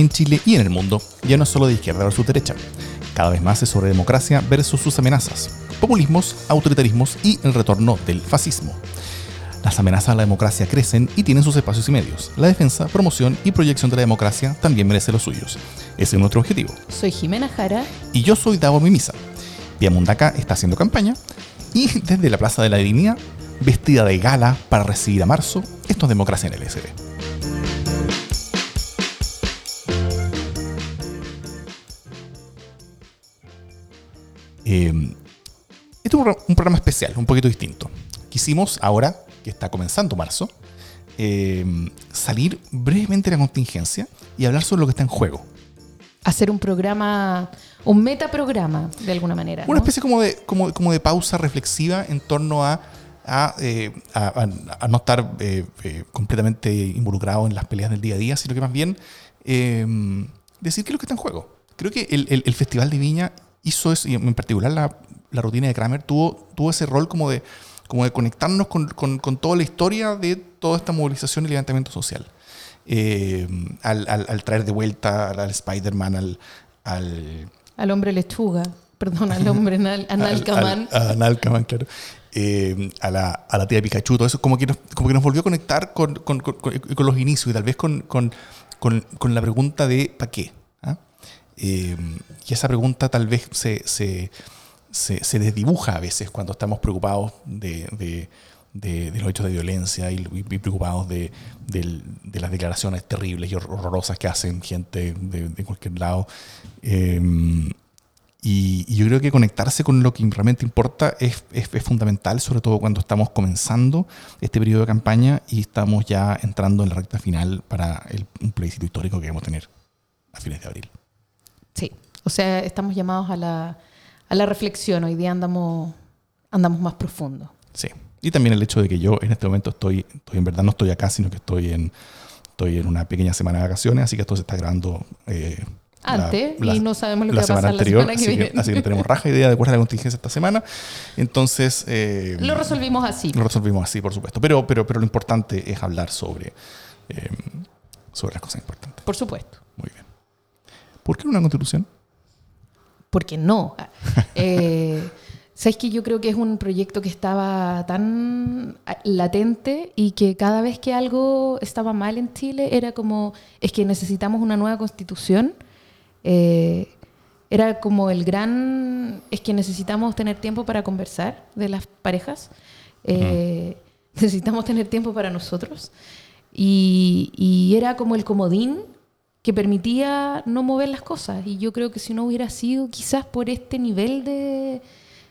en Chile y en el mundo ya no es solo de izquierda versus derecha. Cada vez más es sobre democracia versus sus amenazas, populismos, autoritarismos y el retorno del fascismo. Las amenazas a la democracia crecen y tienen sus espacios y medios. La defensa, promoción y proyección de la democracia también merece los suyos. Ese es nuestro objetivo. Soy Jimena Jara. Y yo soy Davo Mimisa. Vía Mundaca está haciendo campaña y desde la Plaza de la Dignidad, vestida de gala para recibir a marzo, esto es democracia en el SD. Eh, este es un programa especial, un poquito distinto. Quisimos ahora que está comenzando marzo, eh, salir brevemente de la contingencia y hablar sobre lo que está en juego. Hacer un programa, un metaprograma, de alguna manera. Una especie como de, como, como de pausa reflexiva en torno a, a, eh, no estar eh, completamente involucrado en las peleas del día a día, sino que más bien decir qué es lo que está en juego. Creo que el, el, Festival de Viña hizo eso, y en particular la, la rutina de Kramer tuvo, tuvo ese rol como de como de conectarnos con, con, con, toda la historia de toda esta movilización y levantamiento social. Eh, al, al, traer de vuelta al, Spider-Man, al, al, al... hombre lechuga, perdón, al hombre analcaman. analcaman, claro. Eh, a, la, a, la, tía Pikachu, todo eso, como que nos, como que nos volvió a conectar con, con, con los inicios y tal vez con, la pregunta de ¿para qué? Eh, y esa pregunta tal vez se, se se, desdibuja a veces cuando estamos preocupados de, los hechos de violencia y, preocupados de, las declaraciones terribles y horrorosas que hacen gente de, cualquier lado. Em, y, yo creo que conectarse con lo que realmente importa es, fundamental, sobre todo cuando estamos comenzando este periodo de campaña y estamos ya entrando en la recta final para el, un plebiscito histórico que vamos a tener a fines de abril. Sí, o sea, estamos llamados a la a la reflexión. Hoy día andamos, andamos más profundo. Sí. Y también el hecho de que yo en este momento estoy, estoy en verdad no estoy acá, sino que estoy en, estoy en una pequeña semana de vacaciones, así que esto se está grabando eh, antes y no sabemos lo que va a pasar anterior, la semana que así viene. así que tenemos raja idea de cuál es la contingencia esta semana. Entonces... Eh, lo resolvimos así. Lo resolvimos así, por supuesto. Pero, pero, pero lo importante es hablar sobre, eh, sobre las cosas importantes. Por supuesto. Muy bien. ¿Por qué una constitución? porque no. Eh, Sabes que yo creo que es un proyecto que estaba tan latente y que cada vez que algo estaba mal en Chile era como, es que necesitamos una nueva constitución. Eh, era como el gran, es que necesitamos tener tiempo para conversar de las parejas. Eh, necesitamos tener tiempo para nosotros. Y, y era como el comodín que permitía no mover las cosas. Y yo creo que si no hubiera sido quizás por este nivel de,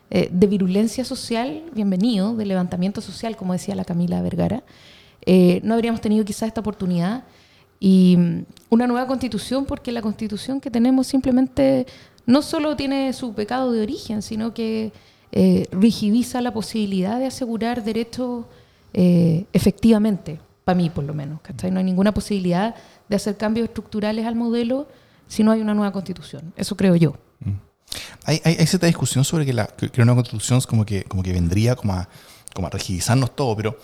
eh, de virulencia social, bienvenido, de levantamiento social, como decía la Camila Vergara, eh, no habríamos tenido quizás esta oportunidad. Y mm, una nueva constitución, porque la constitución que tenemos simplemente no solo tiene su pecado de origen, sino que eh, rigidiza la posibilidad de asegurar derechos efectivamente, para mí por lo menos. No hay ninguna posibilidad de hacer cambios estructurales al modelo si no hay una nueva constitución. Eso creo yo. Mm. Hay, hay, cierta discusión sobre que, la, que una nueva constitución como que, como que vendría como a, como a rigidizarnos todo, pero,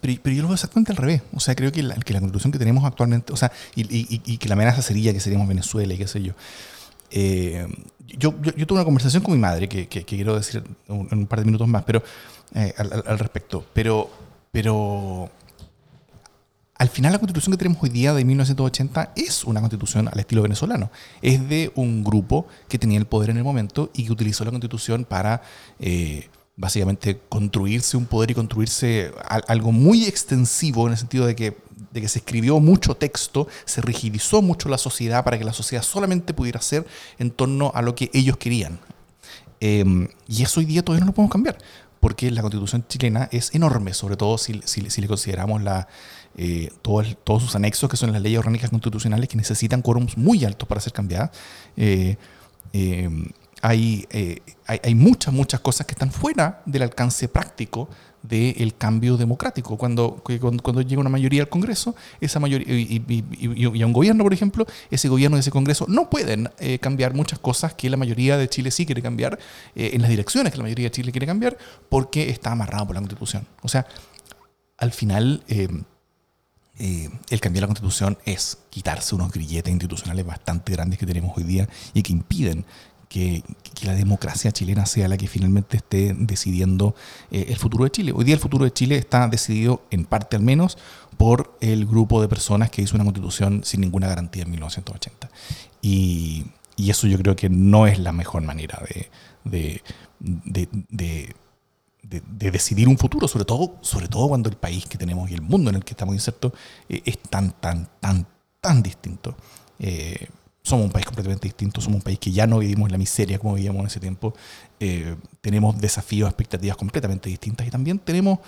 pero, yo lo veo exactamente al revés. O sea, creo que la, que la constitución que tenemos actualmente, o sea, y, y, y, que la amenaza sería que seríamos Venezuela y qué sé yo. Eh, yo, yo, tuve una conversación con mi madre, que, que, quiero decir en un, par de minutos más, pero eh, al, al, respecto. Pero, pero al final la constitución que tenemos hoy día de 1980 es una constitución al estilo venezolano. Es de un grupo que tenía el poder en el momento y que utilizó la constitución para eh, básicamente construirse un poder y construirse algo muy extensivo en el sentido de que, de que se escribió mucho texto, se rigidizó mucho la sociedad para que la sociedad solamente pudiera ser en torno a lo que ellos querían. Em, y eso hoy día todavía no lo podemos cambiar, porque la constitución chilena es enorme, sobre todo si, si le consideramos la eh, todos, sus anexos, que son las leyes orgánicas constitucionales, que necesitan quórums muy altos para ser cambiadas. Eh, eh, hay, hay, muchas, muchas cosas que están fuera del alcance práctico del cambio democrático. Cuando, cuando, llega una mayoría al Congreso, esa mayoría, y, a un gobierno, por ejemplo, ese gobierno y ese Congreso no pueden cambiar muchas cosas que la mayoría de Chile sí quiere cambiar, en las direcciones que la mayoría de Chile quiere cambiar, porque está amarrado por la Constitución. O sea, al final eh, el cambiar la constitución es quitarse unos grilletes institucionales bastante grandes que tenemos hoy día y que impiden que, la democracia chilena sea la que finalmente esté decidiendo eh, el futuro de Chile. Hoy día el futuro de Chile está decidido, en parte al menos, por el grupo de personas que hizo una constitución sin ninguna garantía en 1980. Y, eso yo creo que no es la mejor manera de de, decidir un futuro, sobre todo, sobre todo cuando el país que tenemos y el mundo en el que estamos insertos eh, es tan, tan, tan, tan distinto. Eh, somos un país completamente distinto, somos un país que ya no vivimos la miseria como vivíamos en ese tiempo, eh, tenemos desafíos, expectativas completamente distintas y también tenemos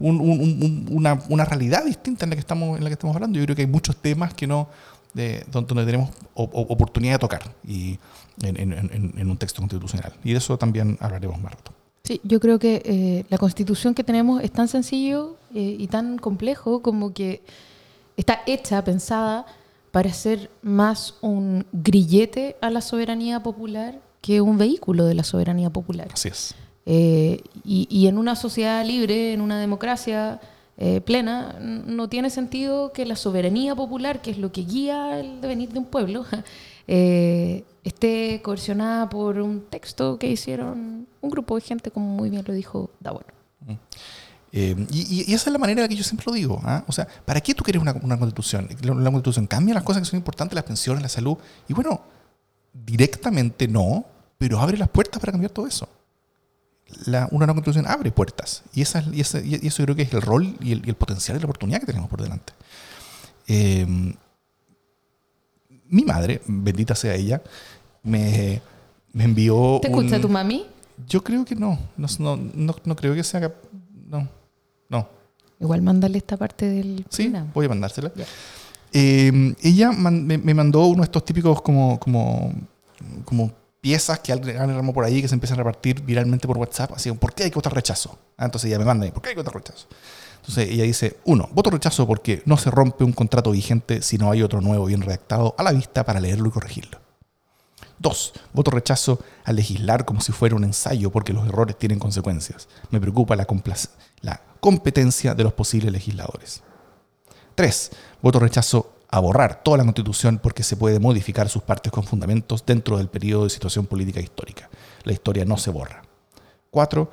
una, una, realidad distinta en la, que estamos, en la que estamos hablando. Yo creo que hay muchos temas que no, de, donde tenemos oportunidad de tocar y en, en, en, un texto constitucional. Y de eso también hablaremos más rato. Sí, yo creo que eh, la constitución que tenemos es tan sencillo eh, y tan complejo como que está hecha, pensada para ser más un grillete a la soberanía popular que un vehículo de la soberanía popular. Así es. Eh, y, y, en una sociedad libre, en una democracia plena, no tiene sentido que la soberanía popular, que es lo que guía el devenir de un pueblo, esté coercionada por un texto que hicieron un grupo de gente, como muy bien lo dijo Dawon. Mm. Eh, y, esa es la manera en la que yo siempre lo digo. ¿ah? O sea, ¿para qué tú quieres una, constitución? La, constitución cambia las cosas que son importantes, las pensiones, la salud. Y bueno, directamente no, pero abre las puertas para cambiar todo eso. La, una constitución abre puertas. Y, esa, y, esa, y, eso creo que es el rol y el, potencial y la oportunidad que tenemos por delante. Eh, mi madre, bendita sea ella, me, me envió. ¿Te escucha tu mami? Yo creo que no. No, no, no, creo que se haga. No. No. Igual mándale esta parte del. Sí, voy a mandársela. Eh, ella me, me, mandó uno de estos típicos como, como, como piezas que alguien armó por ahí que se empiezan a repartir viralmente por WhatsApp. Así, ¿por qué hay que votar rechazo? Ah, entonces ella me manda, ¿por qué hay que votar rechazo? Entonces ella dice, uno, voto rechazo porque no se rompe un contrato vigente si no hay otro nuevo bien redactado a la vista para leerlo y corregirlo. Dos, voto rechazo a legislar como si fuera un ensayo porque los errores tienen consecuencias. Me preocupa la, competencia de los posibles legisladores. Tres, voto rechazo a borrar toda la constitución porque se puede modificar sus partes con fundamentos dentro del periodo de situación política histórica. La historia no se borra. Cuatro,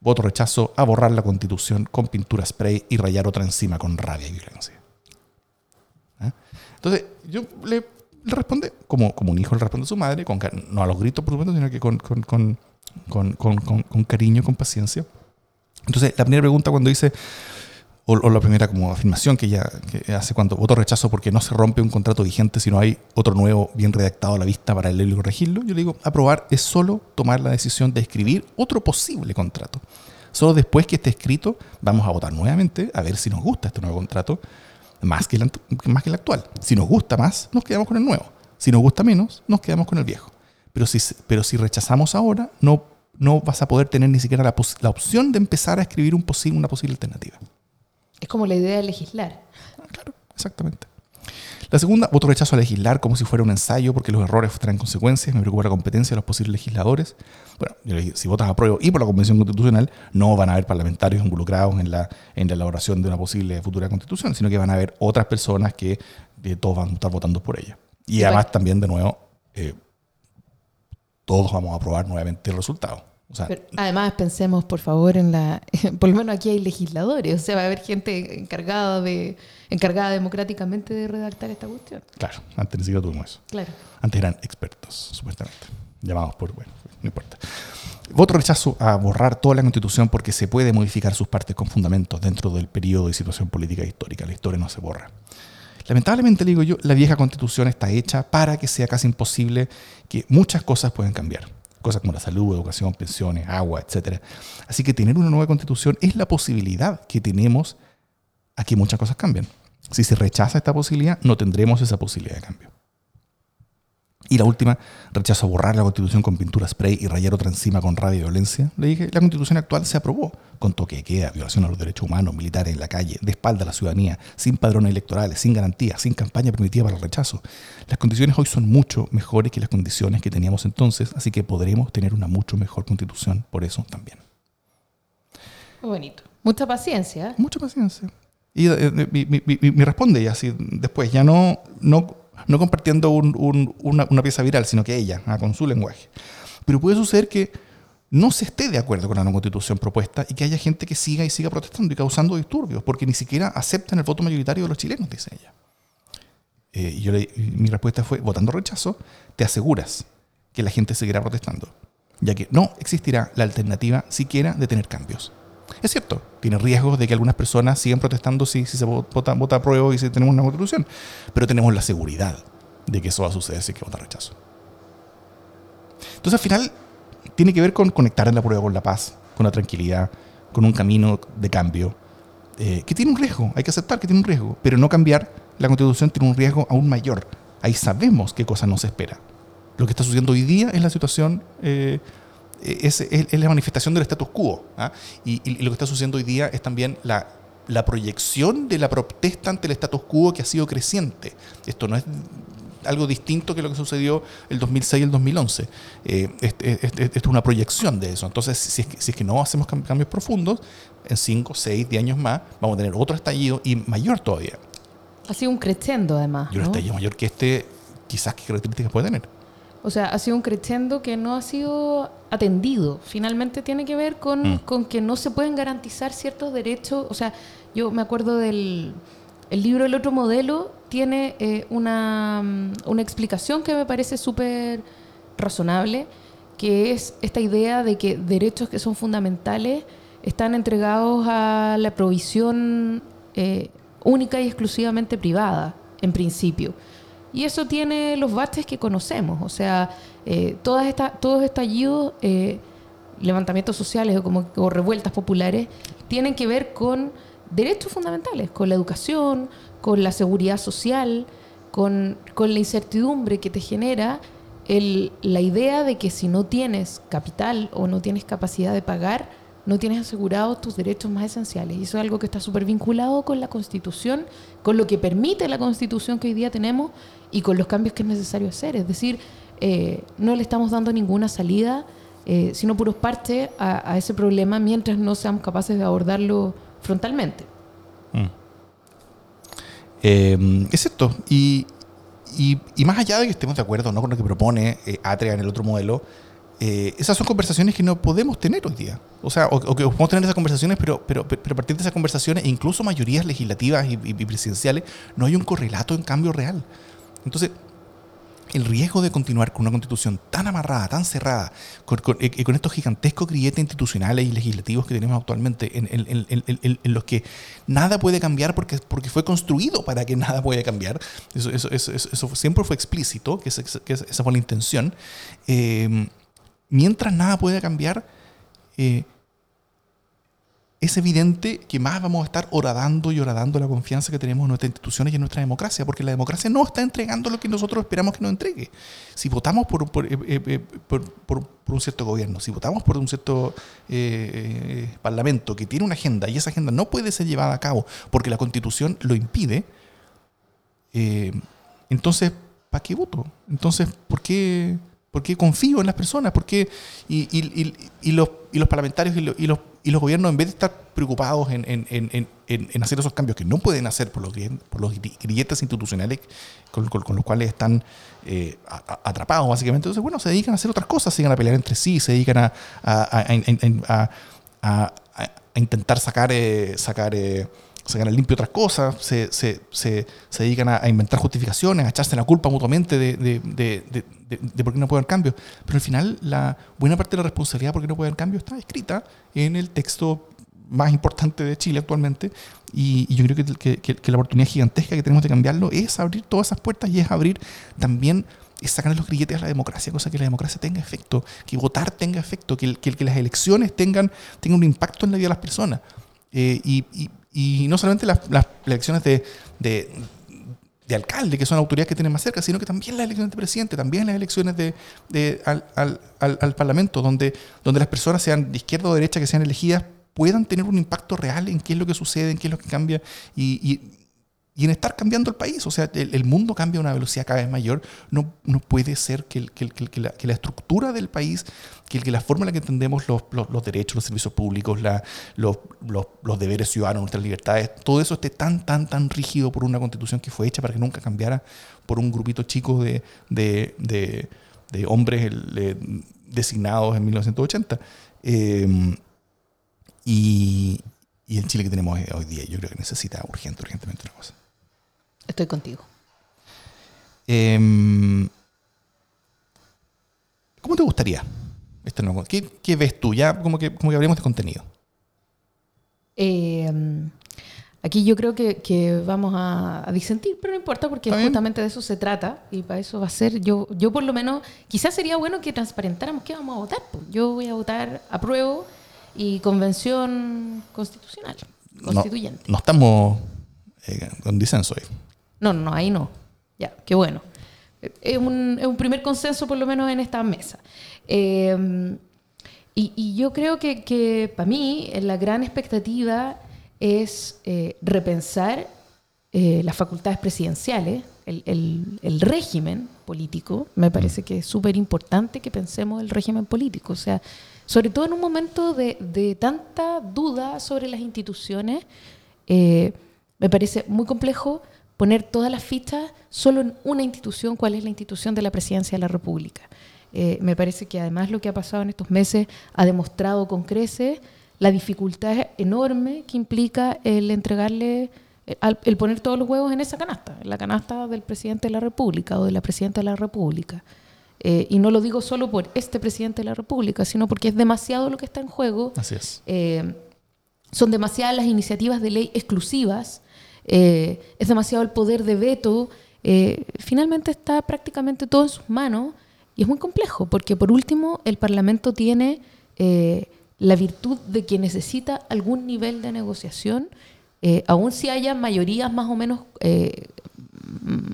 voto rechazo a borrar la constitución con pintura spray y rayar otra encima con rabia y violencia. ¿Eh? Entonces, yo le le responde como, como un hijo le responde a su madre, con, no a los gritos, por supuesto, sino que con, con, con, cariño, con paciencia. Entonces, la primera pregunta cuando dice, o, la primera como afirmación que ella hace cuando voto rechazo porque no se rompe un contrato vigente, sino hay otro nuevo bien redactado a la vista para leerlo y corregirlo, yo le digo, aprobar es solo tomar la decisión de escribir otro posible contrato. Solo después que esté escrito, vamos a votar nuevamente a ver si nos gusta este nuevo contrato más que, el, más que el actual. Si nos gusta más, nos quedamos con el nuevo. Si nos gusta menos, nos quedamos con el viejo. Pero si, pero si rechazamos ahora, no, no vas a poder tener ni siquiera la, la opción de empezar a escribir un posible, una posible alternativa. Es como la idea de legislar. Ah, claro, exactamente. La segunda, voto rechazo a legislar como si fuera un ensayo porque los errores traen consecuencias. Me preocupa la competencia de los posibles legisladores. Bueno, yo le dije, si votas a prueba y por la Convención Constitucional, no van a haber parlamentarios involucrados en la, en la elaboración de una posible futura constitución, sino que van a haber otras personas que todos van a estar votando por ella. Y además también, de nuevo, eh, todos vamos a aprobar nuevamente el resultado además, pensemos, por favor, en la. Por lo menos aquí hay legisladores, o sea, va a haber gente encargada de encargada democráticamente de redactar esta cuestión. Claro, antes ni siquiera tuvimos eso. Claro. Antes eran expertos, supuestamente. Llamados por. Bueno, no importa. Voto rechazo a borrar toda la constitución porque se puede modificar sus partes con fundamentos dentro del periodo de situación política histórica. La historia no se borra. Lamentablemente, digo yo, la vieja constitución está hecha para que sea casi imposible que muchas cosas puedan cambiar cosas como la salud, educación, pensiones, agua, etc. Así que tener una nueva constitución es la posibilidad que tenemos a que muchas cosas cambien. Si se rechaza esta posibilidad, no tendremos esa posibilidad de cambio. Y la última, rechazo a borrar la constitución con pintura spray y rayar otra encima con rabia y violencia. Le dije, la constitución actual se aprobó con toque de queda, violación a los derechos humanos, militares en la calle, de espalda a la ciudadanía, sin padrones electorales, sin garantías, sin campaña primitiva para el rechazo. Las condiciones hoy son mucho mejores que las condiciones que teníamos entonces, así que podremos tener una mucho mejor constitución por eso también. Muy bonito. Mucha paciencia. Mucha paciencia. Y eh, me, responde ella así después, ya no, no, no compartiendo una, una, pieza viral, sino que ella, ah, con su lenguaje. Pero puede suceder que no se esté de acuerdo con la nueva constitución propuesta y que haya gente que siga y siga protestando y causando disturbios, porque ni siquiera aceptan el voto mayoritario de los chilenos, dice ella. Eh, y yo mi respuesta fue, votando rechazo, te aseguras que la gente seguirá protestando, ya que no existirá la alternativa siquiera de tener cambios. Es cierto, tiene riesgos de que algunas personas sigan protestando si, se vota, vota a prueba y si tenemos una constitución, pero tenemos la seguridad de que eso va a suceder si que votar rechazo. Entonces al final tiene que ver con conectar en la prueba con la paz, con la tranquilidad, con un camino de cambio, eh, que tiene un riesgo, hay que aceptar que tiene un riesgo, pero no cambiar la constitución tiene un riesgo aún mayor. Ahí sabemos qué cosa nos espera. Lo que está sucediendo hoy día es la situación, eh, es, la manifestación del status quo. ¿ah? Y, lo que está sucediendo hoy día es también la, la proyección de la protesta ante el status quo que ha sido creciente. Esto no es algo distinto que lo que sucedió el 2006 y el 2011. Eh, esto es una proyección de eso. Entonces, si es, que, no hacemos cambios profundos, en 5, 6, 10 años más, vamos a tener otro estallido y mayor todavía. Ha sido un crescendo, además. Y un estallido mayor que este, quizás qué características puede tener. O sea, ha sido un crescendo que no ha sido atendido. Finalmente tiene que ver con, mm. con que no se pueden garantizar ciertos derechos. O sea, yo me acuerdo del el libro El otro modelo tiene eh, una, mm, una, explicación que me parece súper razonable, que es esta idea de que derechos que son fundamentales están entregados a la provisión eh, única y exclusivamente privada, en principio. Y eso tiene los baches que conocemos, o sea, eh, todas estas, todos estallidos, levantamientos sociales o, como, o revueltas populares, tienen que ver con derechos fundamentales, con la educación, con la seguridad social, con, la incertidumbre que te genera el, la idea de que si no tienes capital o no tienes capacidad de pagar, no tienes asegurados tus derechos más esenciales. Y eso es algo que está súper vinculado con la Constitución, con lo que permite la Constitución que hoy día tenemos y con los cambios que es necesario hacer. Es decir, eh, no le estamos dando ninguna salida, eh, sino puros parte a, ese problema mientras no seamos capaces de abordarlo frontalmente. Mm. Eh. Y, y, más allá de que estemos de acuerdo ¿no? con lo que propone Atrea en el otro modelo, eh, esas son conversaciones que no podemos tener hoy día. O sea, o, que podemos tener esas conversaciones, pero, pero, pero a partir de esas conversaciones, e incluso mayorías legislativas y, y presidenciales, no hay un correlato en cambio real. Entonces, el riesgo de continuar con una constitución tan amarrada, tan cerrada, con, eh, estos gigantescos grilletes institucionales y legislativos que tenemos actualmente, en, los que nada puede cambiar porque, porque fue construido para que nada pueda cambiar, eso, eso, siempre fue explícito, que, esa fue la intención, eh, mientras nada pueda cambiar, eh, es evidente que más vamos a estar horadando y horadando la confianza que tenemos en nuestras instituciones y en nuestra democracia, porque la democracia no está entregando lo que nosotros esperamos que nos entregue. Si votamos por, eh, eh, eh, por, por, un cierto gobierno, si votamos por un cierto parlamento que tiene una agenda y esa agenda no puede ser llevada a cabo porque la constitución lo impide, entonces, ¿para qué voto? Entonces, ¿por qué, por qué confío en las personas? ¿Por qué? Y, y, y, los, y los parlamentarios y los y los gobiernos, en vez de estar preocupados en, hacer esos cambios que no pueden hacer por los, por los grilletes institucionales con, los cuales están eh, atrapados, básicamente, entonces, bueno, se dedican a hacer otras cosas, se dedican a pelear entre sí, se dedican a, intentar sacar, eh, sacar eh, sacar al limpio otras cosas, se, se, se, se dedican a, inventar justificaciones, a echarse la culpa mutuamente de, de, de, de, por qué no puede haber cambios. Pero al final, la buena parte de la responsabilidad por qué no puede haber cambios está escrita en el texto más importante de Chile actualmente. Y, yo creo que, que, que, la oportunidad gigantesca que tenemos de cambiarlo es abrir todas esas puertas y es abrir también es sacar los grilletes a la democracia, cosa que la democracia tenga efecto, que votar tenga efecto, que, que, que las elecciones tengan, tengan un impacto en la vida de las personas. Eh, y, y no solamente las, elecciones de, de, alcalde, que son autoridades que tienen más cerca, sino que también las elecciones de presidente, también las elecciones de, de al, al, al, Parlamento, donde, donde las personas, sean de izquierda o derecha, que sean elegidas, puedan tener un impacto real en qué es lo que sucede, en qué es lo que cambia y, y, y en estar cambiando el país. O sea, el, mundo cambia a una velocidad cada vez mayor. No, no puede ser que, que, la, estructura del país, que, la forma en la que entendemos los, los, derechos, los servicios públicos, la, los, los, deberes ciudadanos, nuestras libertades, todo eso esté tan, tan, tan rígido por una constitución que fue hecha para que nunca cambiara por un grupito chico de, de, de, hombres designados en 1980. Eh, y, y el Chile que tenemos hoy día, yo creo que necesita urgente, urgentemente una cosa. Estoy contigo. Em, ¿Cómo te gustaría? Este nuevo, ¿qué, ¿Qué, ves tú? Ya como que, como que hablemos de contenido. Em, aquí yo creo que, que vamos a, disentir, pero no importa porque justamente de eso se trata y para eso va a ser, yo, yo por lo menos, quizás sería bueno que transparentáramos qué vamos a votar. Yo voy a votar apruebo y convención constitucional, constituyente. No, estamos eh, con disenso ahí. No, no, ahí no. Ya, qué bueno. Es un, es un primer consenso, por lo menos, en esta mesa. Em, y, y, yo creo que, que para mí la gran expectativa es eh, repensar eh, las facultades presidenciales, el, el, el, régimen político. Me parece que es súper importante que pensemos el régimen político. O sea, sobre todo en un momento de, de tanta duda sobre las instituciones, eh, me parece muy complejo poner todas las fichas solo en una institución, cuál es la institución de la presidencia de la República. Eh, me parece que además lo que ha pasado en estos meses ha demostrado con creces la dificultad enorme que implica el entregarle, eh, el, poner todos los huevos en esa canasta, en la canasta del presidente de la República o de la presidenta de la República. Eh, y no lo digo solo por este presidente de la República, sino porque es demasiado lo que está en juego. Así es. son demasiadas las iniciativas de ley exclusivas eh, es demasiado el poder de veto. Eh, finalmente está prácticamente todo en sus manos y es muy complejo, porque por último el Parlamento tiene eh, la virtud de que necesita algún nivel de negociación, aun si haya mayorías más o menos,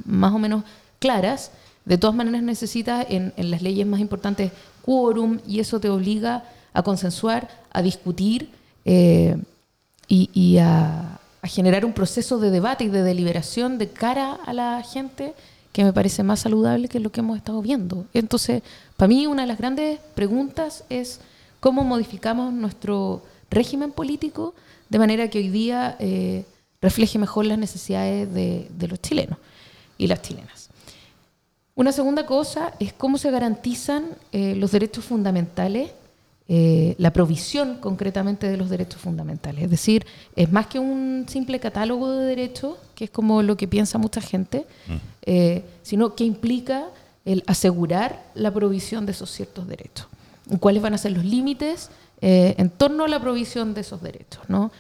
más o menos claras, de todas maneras necesita en, las leyes más importantes quórum y eso te obliga a consensuar, a discutir y a generar un proceso de debate y de deliberación de cara a la gente que me parece más saludable que lo que hemos estado viendo. Entonces, para mí una de las grandes preguntas es cómo modificamos nuestro régimen político de manera que hoy día eh, refleje mejor las necesidades de, los chilenos y las chilenas. Una segunda cosa es cómo se garantizan eh, los derechos fundamentales eh, la provisión concretamente de los derechos fundamentales. Es decir, es más que un simple catálogo de derechos, que es como lo que piensa mucha gente, mm. eh, sino que implica el asegurar la provisión de esos ciertos derechos. ¿Cuáles van a ser los límites eh, en torno a la provisión de esos derechos? ¿no?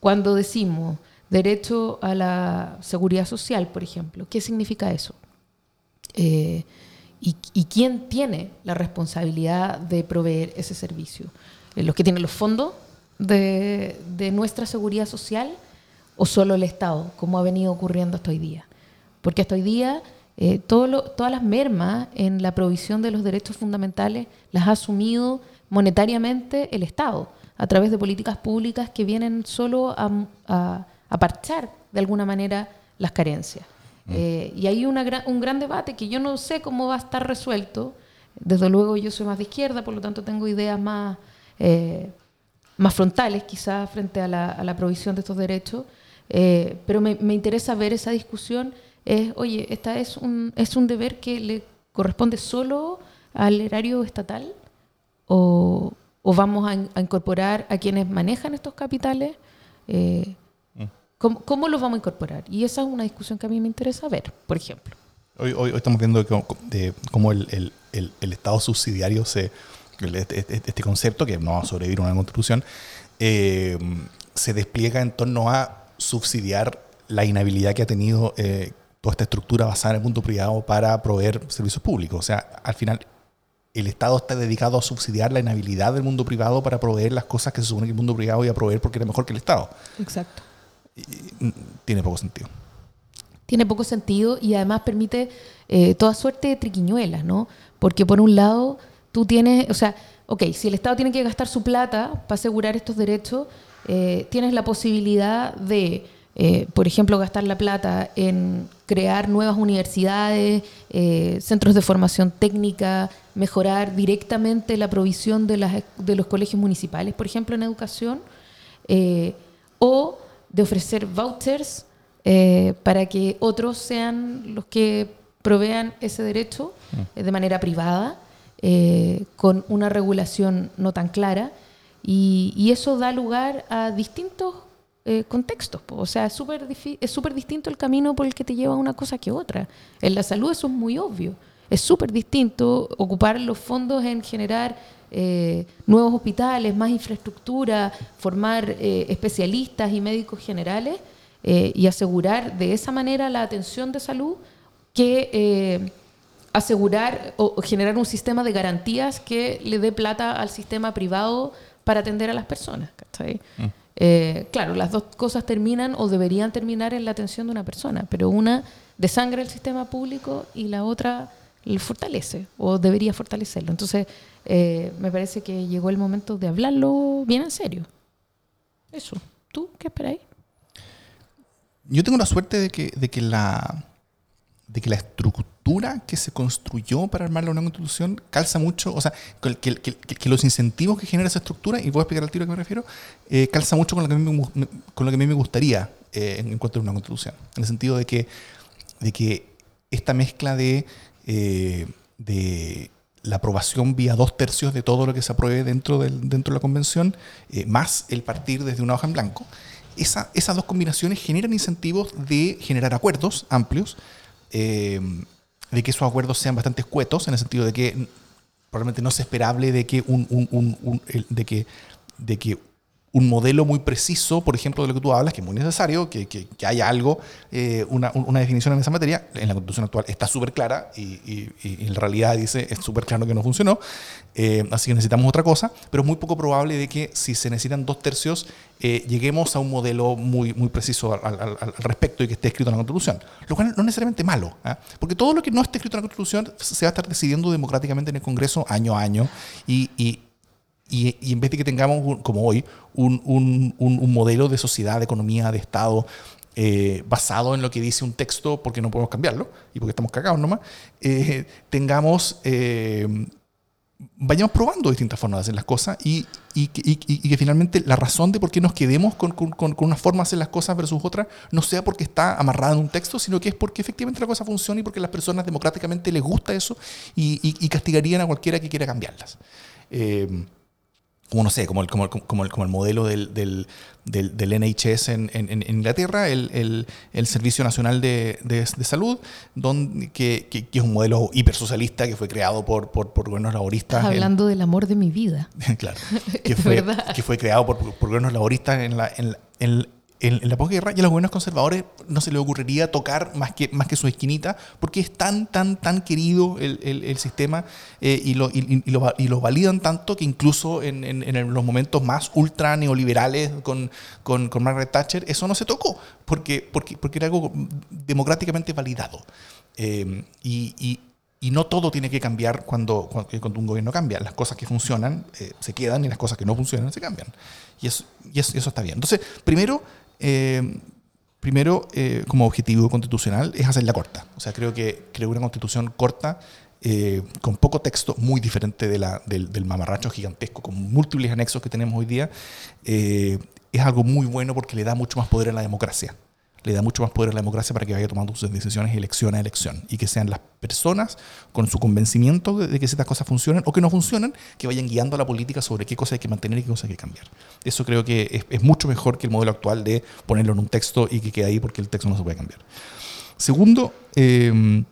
cuando decimos derecho a la seguridad social, por ejemplo, ¿qué significa eso? Y, quién tiene la responsabilidad de proveer ese servicio. Eh, ¿Los que tienen los fondos de, nuestra seguridad social o solo el Estado, como ha venido ocurriendo hasta hoy día? Porque hasta hoy día eh, todas las mermas en la provisión de los derechos fundamentales las ha asumido monetariamente el Estado, a través de políticas públicas que vienen solo a, a parchar de alguna manera las carencias. Eh, y hay una un gran debate que yo no sé cómo va a estar resuelto. Desde luego yo soy más de izquierda, por lo tanto tengo ideas más, eh, más frontales quizás frente a la, a la, provisión de estos derechos. Eh, pero me, me, interesa ver esa discusión. Es, oye, ¿esta es un, es un deber que le corresponde solo al erario estatal? ¿O, o vamos a, incorporar a quienes manejan estos capitales? ¿Cómo, ¿Cómo, los vamos a incorporar? Y esa es una discusión que a mí me interesa ver, por ejemplo. Hoy, hoy, estamos viendo de cómo el, el, el, Estado subsidiario, se, este, este, este, concepto, que no va a sobrevivir a una constitución, eh, se despliega en torno a subsidiar la inhabilidad que ha tenido eh, toda esta estructura basada en el mundo privado para proveer servicios públicos. O sea, al final el Estado está dedicado a subsidiar la inhabilidad del mundo privado para proveer las cosas que se supone que el mundo privado iba a proveer porque era mejor que el Estado. Exacto tiene poco sentido. Tiene poco sentido y además permite eh, toda suerte de triquiñuelas, ¿no? Porque por un lado, tú tienes, o sea, ok, si el Estado tiene que gastar su plata para asegurar estos derechos, eh, tienes la posibilidad de eh, por ejemplo, gastar la plata en crear nuevas universidades, centros de formación técnica, mejorar directamente la provisión de, las, de los colegios municipales, por ejemplo, en educación, o de ofrecer vouchers para que otros sean los que provean ese derecho mm. de manera privada, con una regulación no tan clara, y, y eso da lugar a distintos eh, contextos. O sea, es súper es súper distinto el camino por el que te lleva una cosa que otra. En la salud eso es muy obvio. Es súper distinto ocupar los fondos en generar eh, nuevos hospitales, más infraestructura, formar eh, especialistas y médicos generales y asegurar de esa manera la atención de salud que asegurar o, generar un sistema de garantías que le dé plata al sistema privado para atender a las personas. Mm. Eh, claro, las dos cosas terminan o deberían terminar en la atención de una persona, pero una desangra el sistema público y la otra fortalece o debería fortalecerlo. Entonces, eh, me parece que llegó el momento de hablarlo bien en serio. Eso. ¿Tú qué esperáis? Yo tengo la suerte de que, de que la de que la estructura que se construyó para armar la nueva constitución calza mucho, o sea, que, que, los incentivos que genera esa estructura, y voy a explicar al tiro a qué me refiero, eh, calza mucho con lo que a mí me, con lo que a mí me gustaría eh, en, cuanto a una constitución. En el sentido de que, de que esta mezcla de, eh, de la aprobación vía dos tercios de todo lo que se apruebe dentro, del, dentro de la convención, más el partir desde una hoja en blanco, esa, esas dos combinaciones generan incentivos de generar acuerdos amplios, eh, de que esos acuerdos sean bastante escuetos, en el sentido de que probablemente no es esperable de que un, un, un, de que, de que un modelo muy preciso, por ejemplo, de lo que tú hablas, que es muy necesario, que, que, haya algo, eh, una, una, definición en esa materia, en la constitución actual está súper clara y, y, y, en realidad dice es súper claro que no funcionó, eh, así que necesitamos otra cosa, pero es muy poco probable de que si se necesitan dos tercios, eh, lleguemos a un modelo muy, muy preciso al, al, al, respecto y que esté escrito en la constitución, lo cual no es necesariamente malo, ¿ah? porque todo lo que no esté escrito en la constitución se va a estar decidiendo democráticamente en el Congreso año a año y, y y, en vez de que tengamos, como hoy, un, un, un, modelo de sociedad, de economía, de Estado, eh, basado en lo que dice un texto, porque no podemos cambiarlo y porque estamos cagados nomás, eh, tengamos, eh, vayamos probando distintas formas de hacer las cosas y, y, y, que finalmente la razón de por qué nos quedemos con, con, con, una forma de hacer las cosas versus otra no sea porque está amarrada en un texto, sino que es porque efectivamente la cosa funciona y porque a las personas democráticamente les gusta eso y, castigarían a cualquiera que quiera cambiarlas como no sé, como el, como, como el, como el modelo del, del, del, NHS en, en, Inglaterra, el, el, Servicio Nacional de, de, Salud, donde, que, que, es un modelo hipersocialista que fue creado por, por, por gobiernos laboristas. Estás hablando del amor de mi vida. claro. Que fue, que fue creado por, por gobiernos laboristas en la, en, en, en, la posguerra y a los gobiernos conservadores no se les ocurriría tocar más que, más que su esquinita porque es tan, tan, tan querido el, el, sistema eh, y, lo, y, lo, y, lo, validan tanto que incluso en, en, los momentos más ultra neoliberales con, con, con, Margaret Thatcher eso no se tocó porque, porque, porque era algo democráticamente validado. Eh, y, y no todo tiene que cambiar cuando, cuando, un gobierno cambia. Las cosas que funcionan eh, se quedan y las cosas que no funcionan se cambian. Y eso, y eso, eso está bien. Entonces, primero, eh, primero, eh, como objetivo constitucional, es hacerla corta. O sea, creo que creo una constitución corta, eh, con poco texto, muy diferente de la, del, del, mamarracho gigantesco, con múltiples anexos que tenemos hoy día, es algo muy bueno porque le da mucho más poder a la democracia le da mucho más poder a la democracia para que vaya tomando sus decisiones elección a elección y que sean las personas con su convencimiento de, que ciertas cosas funcionan o que no funcionan, que vayan guiando a la política sobre qué cosas hay que mantener y qué cosas hay que cambiar. Eso creo que es, mucho mejor que el modelo actual de ponerlo en un texto y que quede ahí porque el texto no se puede cambiar. Segundo, eh,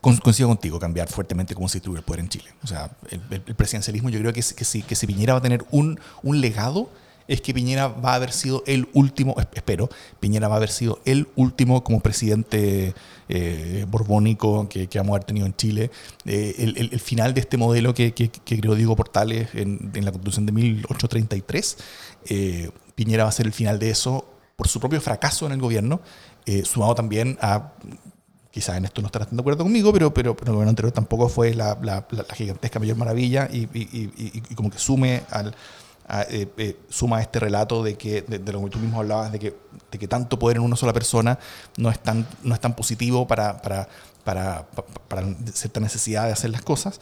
coincido contigo, cambiar fuertemente cómo se distribuye el poder en Chile. O sea, el, presidencialismo yo creo que, que, si, que si Piñera va a tener un, un legado, es que Piñera va a haber sido el último, espero, Piñera va a haber sido el último como presidente eh, borbónico que, que, vamos a haber tenido en Chile. Eh, el, final de este modelo que, que, creó Diego Portales en, la constitución de 1833, eh, Piñera va a ser el final de eso por su propio fracaso en el gobierno, sumado también a quizás en esto no estarás de acuerdo conmigo, pero, pero, pero, el gobierno anterior tampoco fue la, la, gigantesca mayor maravilla y, y, y, como que sume al, suma este relato de que, de, lo que tú mismo hablabas, de que, de que tanto poder en una sola persona no es tan, no es tan positivo para, para, para, para cierta necesidad de hacer las cosas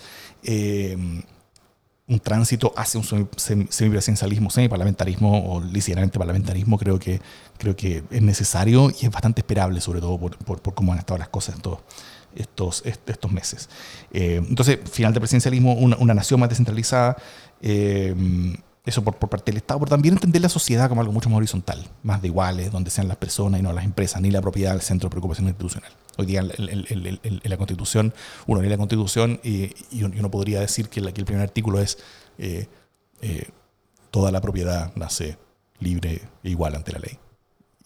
un tránsito hacia un semipresidencialismo, semiparlamentarismo o ligeramente parlamentarismo, creo que, creo que es necesario y es bastante esperable, sobre todo por, por, cómo han estado las cosas estos, estos, estos meses. Eh, entonces, final de presidencialismo, una, una nación más descentralizada, eh, eso por, por, parte del Estado, pero también entender la sociedad como algo mucho más horizontal, más de iguales, donde sean las personas y no las empresas, ni la propiedad el centro de preocupación institucional. Hoy día en, la Constitución, uno lee la Constitución y, uno podría decir que, el primer artículo es eh, eh, toda la propiedad nace libre e igual ante la ley.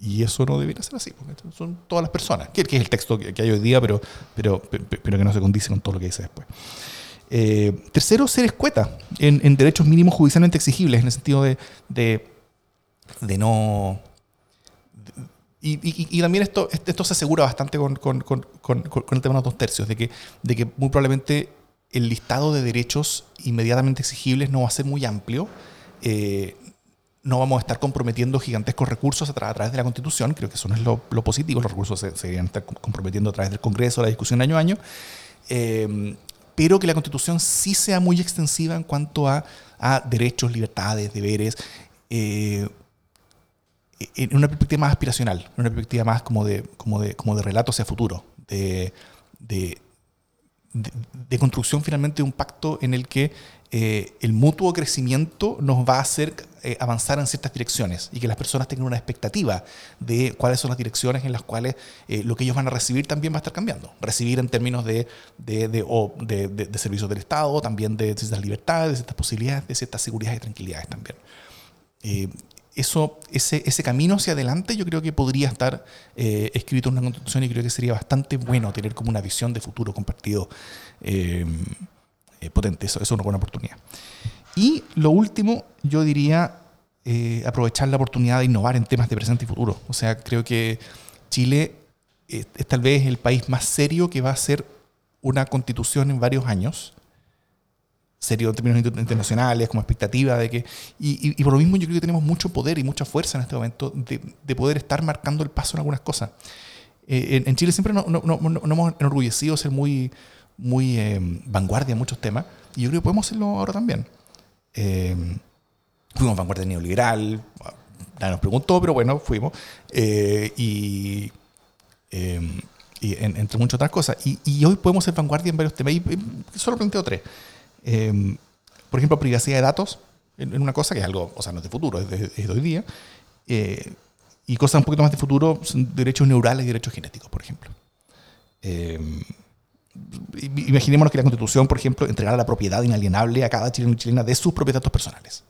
Y eso no debería ser así, porque son todas las personas, que, es el texto que, hay hoy día, pero, pero, pero que no se condice con todo lo que dice después. Eh, tercero, ser escueta en, derechos mínimos judicialmente exigibles, en el sentido de, no... y, también esto, esto se asegura bastante con, el tema de los dos tercios, de que, muy probablemente el listado de derechos inmediatamente exigibles no va a ser muy amplio. Eh, no vamos a estar comprometiendo gigantescos recursos a, través de la Constitución, creo que eso no es lo, positivo, los recursos se, se, estar comprometiendo a través del Congreso, la discusión año a año. Eh, pero que la Constitución sí sea muy extensiva en cuanto a, derechos, libertades, deberes, eh, en una perspectiva más aspiracional, en una perspectiva más como de, como de, como de relato hacia futuro, de, de, construcción finalmente de un pacto en el que eh, el mutuo crecimiento nos va a hacer eh, avanzar en ciertas direcciones y que las personas tengan una expectativa de cuáles son las direcciones en las cuales eh, lo que ellos van a recibir también va a estar cambiando. Recibir en términos de, de, de, servicios del Estado, también de ciertas libertades, de ciertas posibilidades, de ciertas seguridades y tranquilidades también. Eso, ese, camino hacia adelante yo creo que podría estar escrito en una constitución y creo que sería bastante bueno tener como una visión de futuro compartido eh, potente. Eso, es una buena oportunidad. Y lo último, yo diría eh, aprovechar la oportunidad de innovar en temas de presente y futuro. O sea, creo que Chile es, tal vez el país más serio que va a hacer una constitución en varios años. Serio en términos internacionales, como expectativa de que. Y, por lo mismo, yo creo que tenemos mucho poder y mucha fuerza en este momento de, poder estar marcando el paso en algunas cosas. Eh, en, Chile siempre nos no, no, no, hemos enorgullecido ser muy muy eh, vanguardia en muchos temas, y yo creo que podemos hacerlo ahora también. Eh, fuimos vanguardia neoliberal, nadie nos preguntó, pero bueno, fuimos, eh, y, entre muchas otras cosas. Y, hoy podemos ser vanguardia en varios temas, y solo planteo tres. Por ejemplo, privacidad de datos, en, una cosa que es algo, o sea, no es de futuro, es de, hoy día. y cosas un poquito más de futuro son derechos neurales y derechos genéticos, por ejemplo imaginémonos que la Constitución, por ejemplo, entregara la propiedad inalienable a cada chileno y chilena de sus propios datos personales.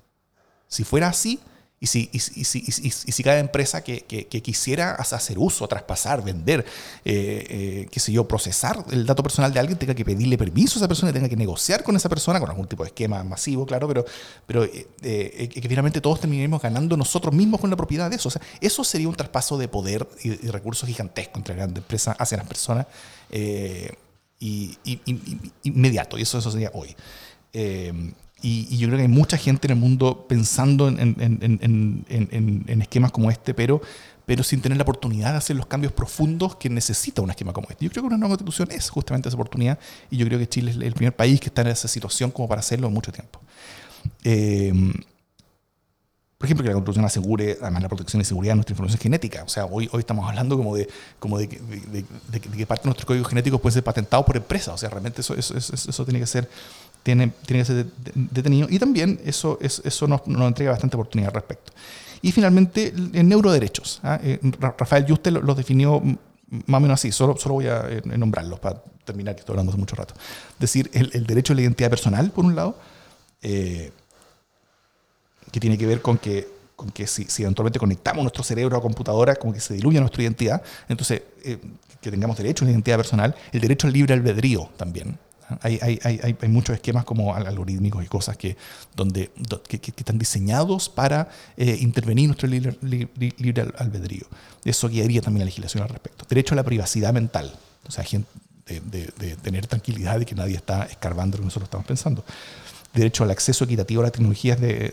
Si fuera así, y si, y, si, y, si, cada empresa que, que, quisiera hacer uso, traspasar, vender, eh, eh, qué sé yo, procesar el dato personal de alguien, tenga que pedirle permiso a esa persona, tenga que negociar con esa persona, con algún tipo de esquema masivo, claro, pero, pero eh, que finalmente todos terminemos ganando nosotros mismos con la propiedad de eso. O sea, eso sería un traspaso de poder y, recursos gigantescos entre grandes empresas hacia las personas y, inmediato, y eso, eso sería hoy. Eh, y, yo creo que hay mucha gente en el mundo pensando en, en, en, en, esquemas como este, pero, pero sin tener la oportunidad de hacer los cambios profundos que necesita un esquema como este. Yo creo que una nueva constitución es justamente esa oportunidad y yo creo que Chile es el primer país que está en esa situación como para hacerlo en mucho tiempo. Eh, por ejemplo, que la Constitución asegure además la protección y seguridad de nuestra información genética. O sea, hoy, hoy estamos hablando como de, como de, de, de, que parte de nuestros códigos genéticos pueden ser patentados por empresas. O sea, realmente eso, eso, eso, tiene que ser tiene, tiene que ser detenido. Y también eso, eso nos, nos entrega bastante oportunidad al respecto. Y finalmente, en neuroderechos. ¿ah? Eh, Rafael Yuste los definió más o menos así, solo, solo voy a eh, nombrarlos para terminar, que estoy hablando hace mucho rato. Es decir, el, el derecho a la identidad personal, por un lado, eh, que tiene que ver con que, con que si, si, eventualmente conectamos nuestro cerebro a computadora, como que se diluye nuestra identidad, entonces eh, que tengamos derecho a una identidad personal, el derecho al libre albedrío también. Hay, hay, hay, hay, muchos esquemas como algorítmicos y cosas que, donde, que, están diseñados para eh, intervenir nuestro libre, libre, albedrío. Eso guiaría también la legislación al respecto. Derecho a la privacidad mental, o sea, de, de, de tener tranquilidad de que nadie está escarbando lo que nosotros estamos pensando derecho al acceso equitativo a las tecnologías de,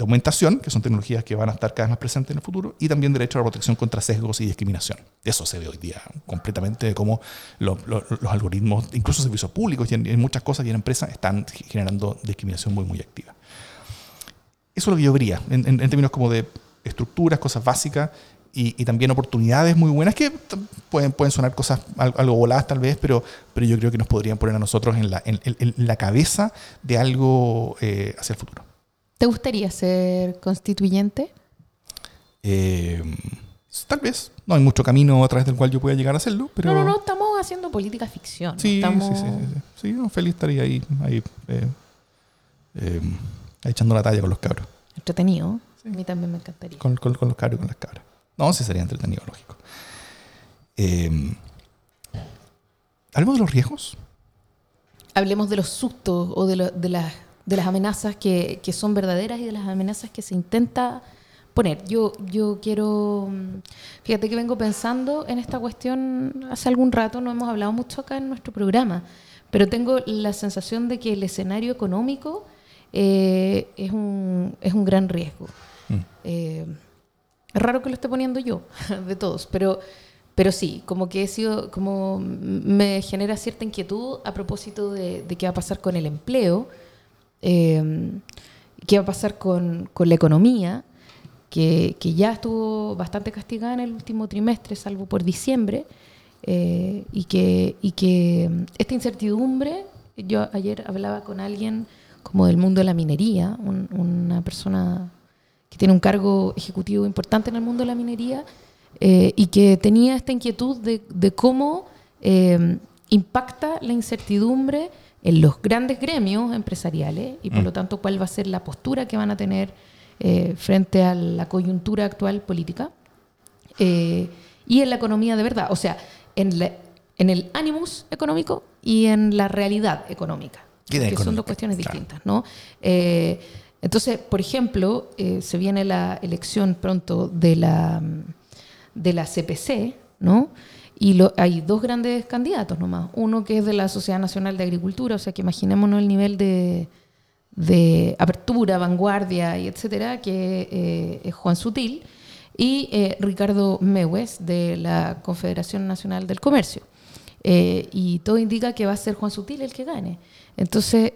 aumentación, que son tecnologías que van a estar cada vez más presentes en el futuro, y también derecho a la protección contra sesgos y discriminación. Eso se ve hoy día completamente de cómo los algoritmos, incluso servicios públicos y en, muchas cosas y en empresas, están generando discriminación muy, muy activa. Eso es lo que yo vería, en términos como de estructuras, cosas básicas, y, también oportunidades muy buenas que pueden, pueden sonar cosas algo voladas tal vez, pero, pero yo creo que nos podrían poner a nosotros en la, en, la cabeza de algo eh, hacia el futuro. ¿Te gustaría ser constituyente? Eh, tal vez. No hay mucho camino a través del cual yo pueda llegar a hacerlo, pero... No, no, no, estamos haciendo política ficción. Sí, estamos... sí, sí, sí, feliz estaría ahí, ahí eh, echando la talla con los cabros. Entretenido. A mí también me encantaría. Con, con, con los cabros y con las cabras. No, sí sería entretenido, lógico. Eh, ¿Hablemos de los riesgos? Hablemos de los sustos o de, de, las amenazas que, son verdaderas y de las amenazas que se intenta poner. Yo, yo quiero, fíjate que vengo pensando en esta cuestión hace algún rato, no hemos hablado mucho acá en nuestro programa, pero tengo la sensación de que el escenario económico eh, es, un, es un gran riesgo. Mm. Eh, es raro que lo esté poniendo yo, de todos, pero, pero sí, como que he sido, como me genera cierta inquietud a propósito de, qué va a pasar con el empleo, em, qué va a pasar con, la economía, que, ya estuvo bastante castigada en el último trimestre, salvo por diciembre, eh, y, que, y que esta incertidumbre, yo ayer hablaba con alguien como del mundo de la minería, una persona que tiene un cargo ejecutivo importante en el mundo de la minería eh, y que tenía esta inquietud de, cómo eh, impacta la incertidumbre en los grandes gremios empresariales y por lo mm. tanto cuál va a ser la postura que van a tener eh, frente a la coyuntura actual política y en la economía de verdad, o sea, en, en el ánimos económico y en la realidad económica, que son dos cuestiones distintas, ¿no? Entonces, por ejemplo, eh, se viene la elección pronto de la, de la CPC, ¿no? Y hay dos grandes candidatos nomás. Uno que es de la Sociedad Nacional de Agricultura, o sea que imaginémonos el nivel de, apertura, vanguardia y etcétera, que eh, es Juan Sutil, y eh, Ricardo Mewes de la Confederación Nacional del Comercio. y todo indica que va a ser Juan Sutil el que gane. Entonces,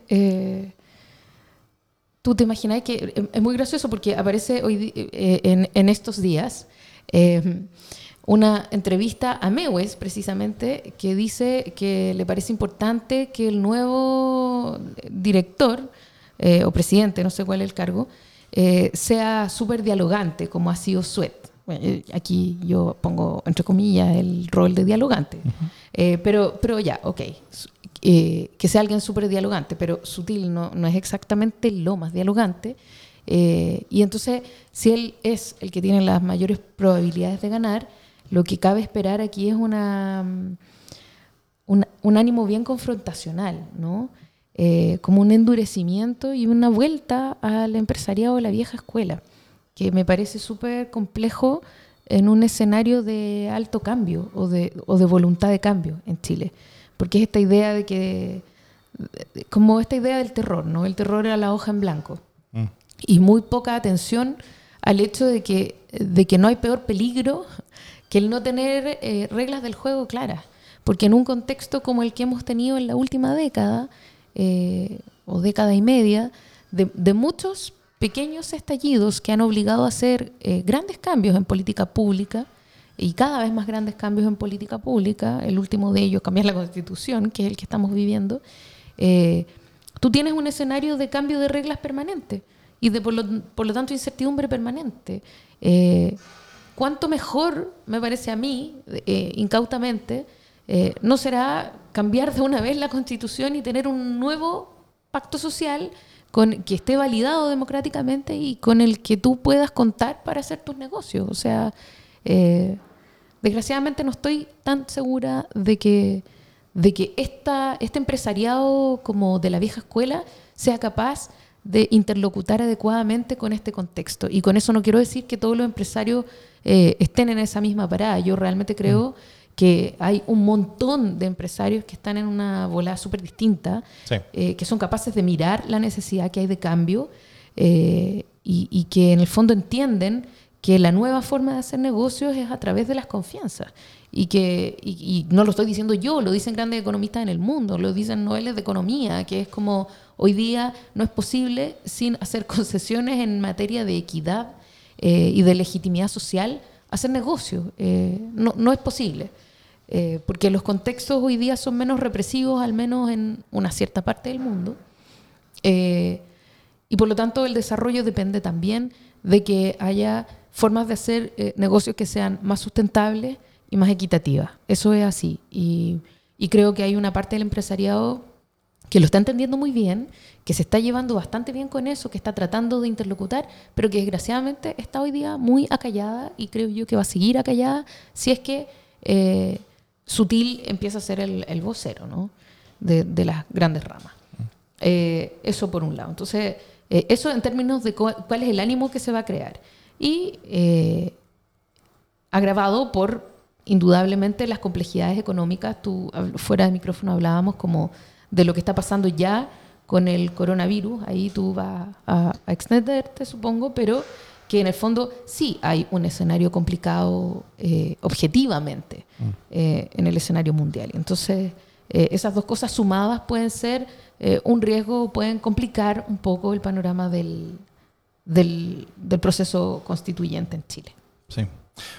tú te imaginas que eh, es muy gracioso porque aparece hoy eh, en, estos días em, una entrevista a Mewes, precisamente, que dice que le parece importante que el nuevo director eh, o presidente, no sé cuál es el cargo, sea súper dialogante, como ha sido Suet. aquí yo pongo entre comillas el rol de dialogante. pero, pero ya, ok. Eh, que sea alguien súper dialogante, pero sutil no, no, es exactamente lo más dialogante. Eh, y entonces, si él es el que tiene las mayores probabilidades de ganar, lo que cabe esperar aquí es una, un, un ánimo bien confrontacional, ¿no? Eh, como un endurecimiento y una vuelta al empresariado de la vieja escuela, que me parece súper complejo en un escenario de alto cambio o de, o de voluntad de cambio en Chile porque es esta idea de que, como esta idea del terror, ¿no? El terror era la hoja en blanco. Mm. Y muy poca atención al hecho de que, de que no hay peor peligro que el no tener eh, reglas del juego claras. Porque en un contexto como el que hemos tenido en la última década, eh, o década y media, de, muchos pequeños estallidos que han obligado a hacer eh, grandes cambios en política pública, y cada vez más grandes cambios en política pública, el último de ellos cambiar la constitución, que es el que estamos viviendo, eh, tú tienes un escenario de cambio de reglas permanente y de por lo, tanto incertidumbre permanente. Eh, ¿Cuánto mejor, me parece a mí, eh, incautamente, no será cambiar de una vez la constitución y tener un nuevo pacto social con, que esté validado democráticamente y con el que tú puedas contar para hacer tus negocios? O sea, Desgraciadamente no estoy tan segura de que, de que esta, este empresariado como de la vieja escuela sea capaz de interlocutar adecuadamente con este contexto. Y con eso no quiero decir que todos los empresarios eh, estén en esa misma parada. Yo realmente creo que hay un montón de empresarios que están en una bola súper distinta, eh, que son capaces de mirar la necesidad que hay de cambio eh, y, que en el fondo entienden que la nueva forma de hacer negocios es a través de las confianzas. Y que y, no lo estoy diciendo yo, lo dicen grandes economistas en el mundo, lo dicen noveles de economía, que es como hoy día no es posible sin hacer concesiones en materia de equidad eh, y de legitimidad social hacer negocios. no, no es posible. Eh, porque los contextos hoy día son menos represivos, al menos en una cierta parte del mundo. Eh, y por lo tanto el desarrollo depende también de que haya formas de hacer eh, negocios que sean más sustentables y más equitativas. Eso es así. Y, creo que hay una parte del empresariado que lo está entendiendo muy bien, que se está llevando bastante bien con eso, que está tratando de interlocutar, pero que desgraciadamente está hoy día muy acallada y creo yo que va a seguir acallada si es que Sutil empieza a ser el, vocero ¿no? de, las grandes ramas. Eh, eso por un lado. Entonces, eh, eso en términos de cuál, es el ánimo que se va a crear. Y eh, agravado por, indudablemente, las complejidades económicas. Tú, fuera de micrófono, hablábamos como de lo que está pasando ya con el coronavirus. Ahí tú vas a, a extenderte, supongo, pero que en el fondo sí hay un escenario complicado eh, objetivamente mm. eh, en el escenario mundial. Entonces, eh, esas dos cosas sumadas pueden ser un riesgo, pueden complicar un poco el panorama del, del, proceso constituyente en Chile. Sí.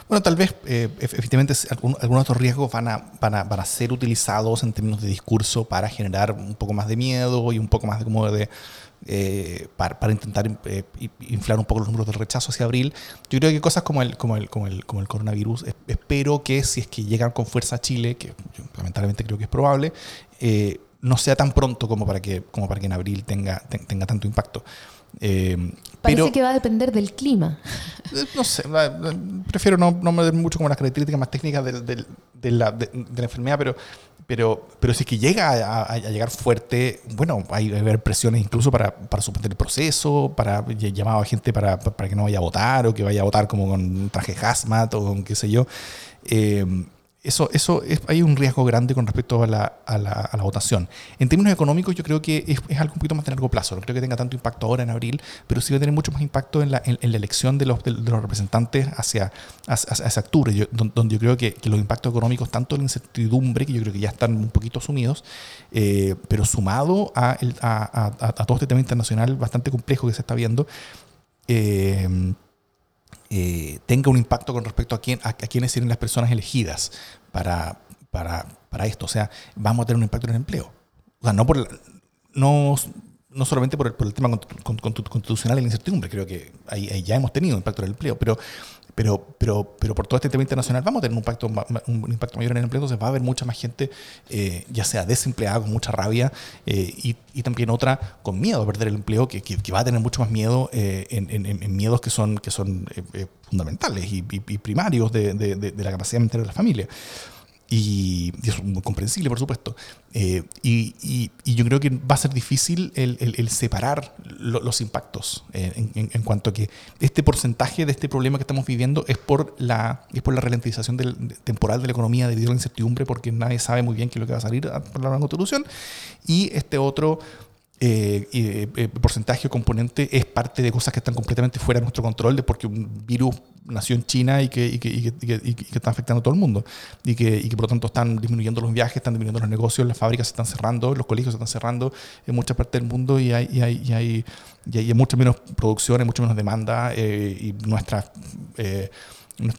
Bueno, tal vez efectivamente algunos de estos riesgos van a, van, a, ser utilizados en términos de discurso para generar un poco más de miedo y un poco más de, como de, eh, para, para, intentar eh, inflar un poco los números del rechazo hacia abril. Yo creo que cosas como el, como el, como el, como el coronavirus, espero que si es que llegan con fuerza a Chile, que yo lamentablemente creo que es probable, eh, no sea tan pronto como para que, como para que en abril tenga, tenga tanto impacto. Eh, Parece que va a depender del clima. No sé, prefiero no, no me mucho como las características más técnicas de, de, de, la, de, la, enfermedad, pero pero, pero si es que llega a, llegar fuerte, bueno, hay, hay presiones incluso para, para, suspender el proceso, para llamar a gente para, para, que no vaya a votar o que vaya a votar como con traje hazmat o con qué sé yo. Eh, eso, eso es, hay un riesgo grande con respecto a la, a, la, a la, votación. En términos económicos, yo creo que es, es, algo un poquito más de largo plazo. No creo que tenga tanto impacto ahora en abril, pero sí va a tener mucho más impacto en la, en, la elección de los, de, los representantes hacia, hacia, hacia octubre, donde, yo creo que, que, los impactos económicos, tanto la incertidumbre, que yo creo que ya están un poquito asumidos, eh, pero sumado a, el, a, todo este tema internacional bastante complejo que se está viendo, eh, eh, tenga un impacto con respecto a, quién, a, quiénes serían las personas elegidas para, para, para, esto. O sea, vamos a tener un impacto en el empleo. O sea, no, por no, no solamente por el, por el tema constitucional y la incertidumbre, creo que ahí, ahí, ya hemos tenido impacto en el empleo, pero pero, pero, pero por todo este tema internacional vamos a tener un impacto, un impacto mayor en el empleo, entonces va a haber mucha más gente, eh, ya sea desempleada con mucha rabia eh, y, y, también otra con miedo a perder el empleo, que, que, va a tener mucho más miedo eh, en, en, en, miedos que son, que son fundamentales y, y, primarios de, de, de, la capacidad mental de la familia y, y, es muy comprensible, por supuesto. Eh, y, y, y, yo creo que va a ser difícil el, el, el separar lo, los impactos eh, en, en, en, cuanto a que este porcentaje de este problema que estamos viviendo es por la, es por la ralentización del, temporal de la economía debido a la incertidumbre, porque nadie sabe muy bien qué es lo que va a salir por la nueva constitución, y este otro eh, eh, porcentaje o componente es parte de cosas que están completamente fuera de nuestro control, de porque un virus nació en China y que, y que, y que, y que está afectando a todo el mundo. Y que, y que por lo tanto están disminuyendo los viajes, están disminuyendo los negocios, las fábricas se están cerrando, los colegios se están cerrando en muchas partes del mundo y hay, y hay, hay, hay mucha menos producción, hay mucha menos demanda eh, y nuestras... Eh,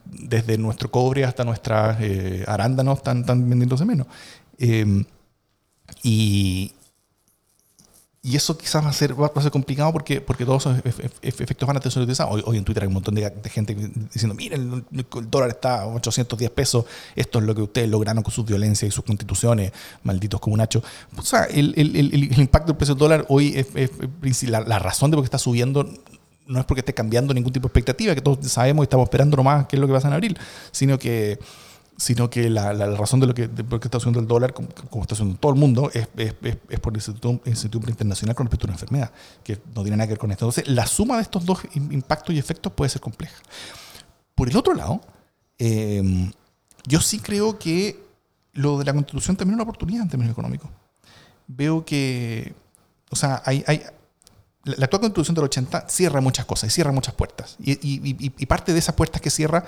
desde nuestro cobre hasta nuestras eh, arándanos están, están vendiéndose menos. Eh, y, y eso quizás va a ser, va a ser complicado porque, porque todos esos efectos van a ser utilizados. Hoy, hoy, en Twitter hay un montón de, gente diciendo, miren, el, dólar está a 810 pesos, esto es lo que ustedes lograron con sus violencias y sus constituciones, malditos como Nacho. O sea, el, el impacto del precio del dólar hoy es, es la, la, razón de por qué está subiendo no es porque esté cambiando ningún tipo de expectativa, que todos sabemos y estamos esperando nomás qué es lo que pasa en abril, sino que sino que la, razón de lo que, de está subiendo el dólar, como, está subiendo todo el mundo, es, es, es por la incertidumbre internacional con respecto a una enfermedad, que no tiene nada que ver con esto. Entonces, la suma de estos dos impactos y efectos puede ser compleja. Por el otro lado, eh, yo sí creo que lo de la constitución también es una oportunidad en términos económicos. Veo que, o sea, hay, hay la actual constitución del 80 cierra muchas cosas y cierra muchas puertas. Y parte de esas puertas que cierra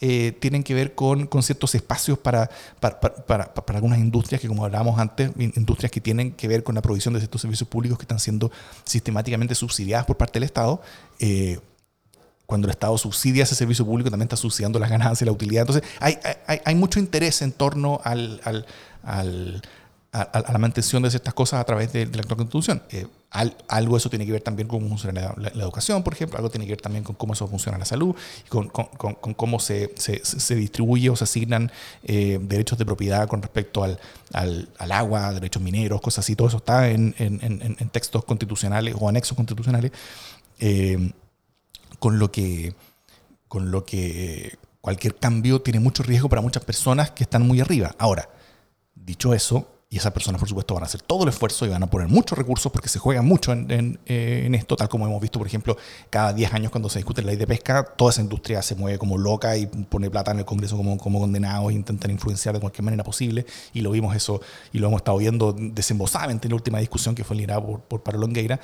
eh, tienen que ver con, con ciertos espacios para para, para, para, algunas industrias que, como hablábamos antes, industrias que tienen que ver con la provisión de ciertos servicios públicos que están siendo sistemáticamente subsidiadas por parte del Estado. Eh, cuando el Estado subsidia ese servicio público, también está subsidiando las ganancias y la utilidad. Entonces, hay, hay, hay mucho interés en torno al, al, al a, la mantención de ciertas cosas a través de, la constitución. Eh, algo eso tiene que ver también con cómo funciona la, educación, por ejemplo, algo tiene que ver también con cómo eso funciona la salud, con, cómo se, se, distribuye o se asignan eh, derechos de propiedad con respecto al, al, agua, derechos mineros, cosas así. Todo eso está en, en, en, textos constitucionales o anexos constitucionales, eh, con lo que con lo que cualquier cambio tiene mucho riesgo para muchas personas que están muy arriba. Ahora, dicho eso, y esas personas, por supuesto, van a hacer todo el esfuerzo y van a poner muchos recursos porque se juega mucho en, eh, en, esto, tal como hemos visto, por ejemplo, cada 10 años cuando se discute la ley de pesca, toda esa industria se mueve como loca y pone plata en el Congreso como, como condenados e intentan influenciar de cualquier manera posible. Y lo vimos eso y lo hemos estado viendo desembosadamente en la última discusión que fue liderada por, por Pablo Longueira.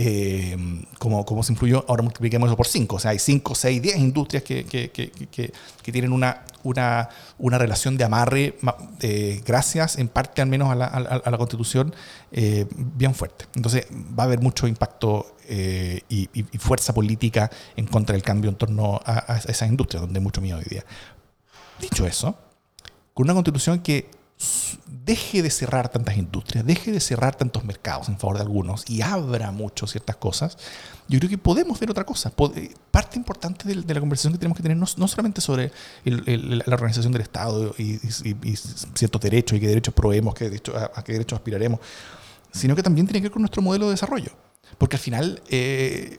Eh, cómo, se influyó, ahora multipliquemos eso por 5. O sea, hay 5, 6, 10 industrias que, que, que, tienen una, una, una relación de amarre, eh, gracias en parte al menos a la, a la, Constitución, eh, bien fuerte. Entonces va a haber mucho impacto eh, y, fuerza política en contra del cambio en torno a, a esa industria, donde hay mucho miedo hoy día. Dicho eso, con una Constitución que deje de cerrar tantas industrias, deje de cerrar tantos mercados en favor de algunos y abra mucho ciertas cosas, yo creo que podemos ver otra cosa. Eh, parte importante de, la conversación que tenemos que tener no, solamente sobre la organización del Estado y, ciertos derechos y qué derechos proveemos, qué a, qué derechos aspiraremos, sino que también tiene que ver con nuestro modelo de desarrollo. Porque al final, eh,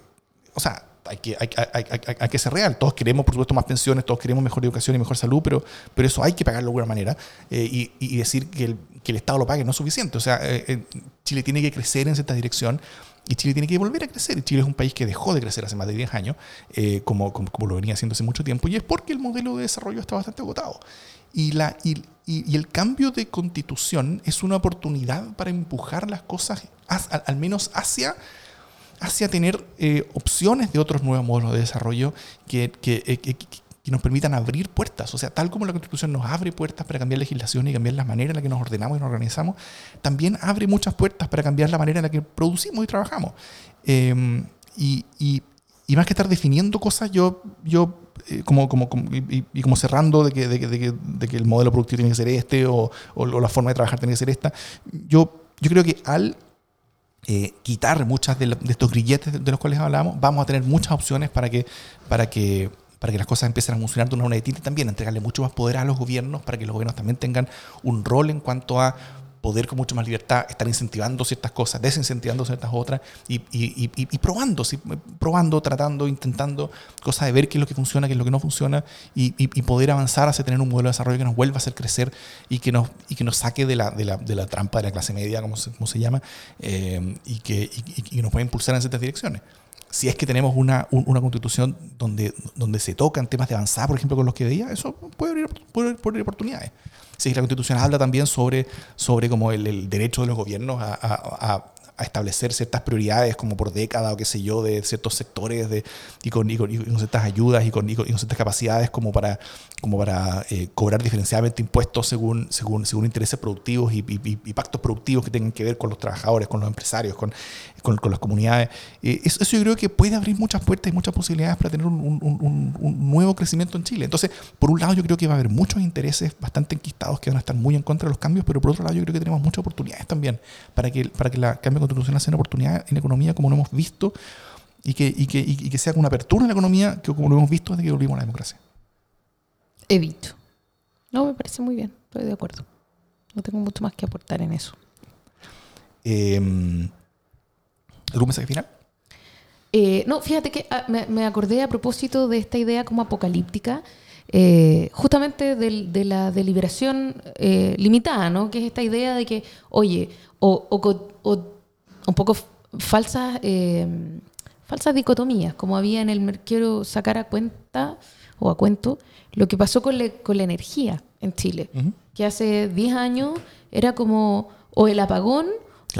o sea, hay que, hay, hay, hay, que ser real. Todos queremos, por supuesto, más pensiones, todos queremos mejor educación y mejor salud, pero, pero eso hay que pagarlo de alguna manera. Eh, y, y, decir que el, que el, Estado lo pague no es suficiente. O sea, eh, eh, Chile tiene que crecer en cierta dirección y Chile tiene que volver a crecer. Chile es un país que dejó de crecer hace más de 10 años, como, como, como, lo venía haciendo hace mucho tiempo, y es porque el modelo de desarrollo está bastante agotado. Y, la, y, y el cambio de constitución es una oportunidad para empujar las cosas, al, al menos hacia hacia tener eh, opciones de otros nuevos modelos de desarrollo que, que, eh, que, que, nos permitan abrir puertas. O sea, tal como la Constitución nos abre puertas para cambiar legislación y cambiar la manera en la que nos ordenamos y nos organizamos, también abre muchas puertas para cambiar la manera en la que producimos y trabajamos. Em, y, y, y, más que estar definiendo cosas, yo, yo eh, como, como, y, como cerrando de que, de, que, de que, el modelo productivo tiene que ser este o, o, o la forma de trabajar tiene que ser esta, yo, yo creo que al eh, quitar muchas de, estos grilletes de, los cuales hablamos, vamos a tener muchas opciones para que, para que, para que las cosas empiecen a funcionar de una manera distinta. También entregarle mucho más poder a los gobiernos para que los gobiernos también tengan un rol en cuanto a poder con mucha más libertad estar incentivando ciertas cosas, desincentivando ciertas otras y, y, y, probando, probando, tratando, intentando cosas de ver qué es lo que funciona, qué es lo que no funciona y, poder avanzar hacia tener un modelo de desarrollo que nos vuelva a hacer crecer y que nos, y que nos saque de la, de la, de la trampa de la clase media, como se, como se llama, eh, y, que, y, nos pueda impulsar en ciertas direcciones si es que tenemos una, una, constitución donde, donde se tocan temas de avanzar, por ejemplo, con los que veía, eso puede abrir, puede abrir oportunidades. Sí, la Constitución habla también sobre, sobre como el, derecho de los gobiernos a, a, establecer ciertas prioridades como por década o qué sé yo de ciertos sectores de, y, con, ciertas ayudas y con, ciertas capacidades como para, como para eh, cobrar diferenciadamente impuestos según, según, según intereses productivos y, pactos productivos que tengan que ver con los trabajadores, con los empresarios, con, con, con las comunidades. Eh, eso, yo creo que puede abrir muchas puertas y muchas posibilidades para tener un, un, un, nuevo crecimiento en Chile. Entonces, por un lado yo creo que va a haber muchos intereses bastante enquistados que van a estar muy en contra de los cambios, pero por otro lado yo creo que tenemos muchas oportunidades también para que, para que la cambio constitucional sea una oportunidad en la economía como lo hemos visto y que, y que, y que sea una apertura en la economía que como lo hemos visto desde que volvimos a la democracia. He visto. No, me parece muy bien, estoy de acuerdo. No tengo mucho más que aportar en eso. Eh, ¿Algún mensaje final? Eh, no, fíjate que ah, me, me, acordé a propósito de esta idea como apocalíptica, eh, justamente de, de, la deliberación eh, limitada, ¿no? Que es esta idea de que, oye, o, o, o un poco falsas, falsas dicotomías, como había en el... Quiero sacar a cuenta o a cuento lo que pasó con, le, con la energía. en Chile, que hace 10 años era como o el apagón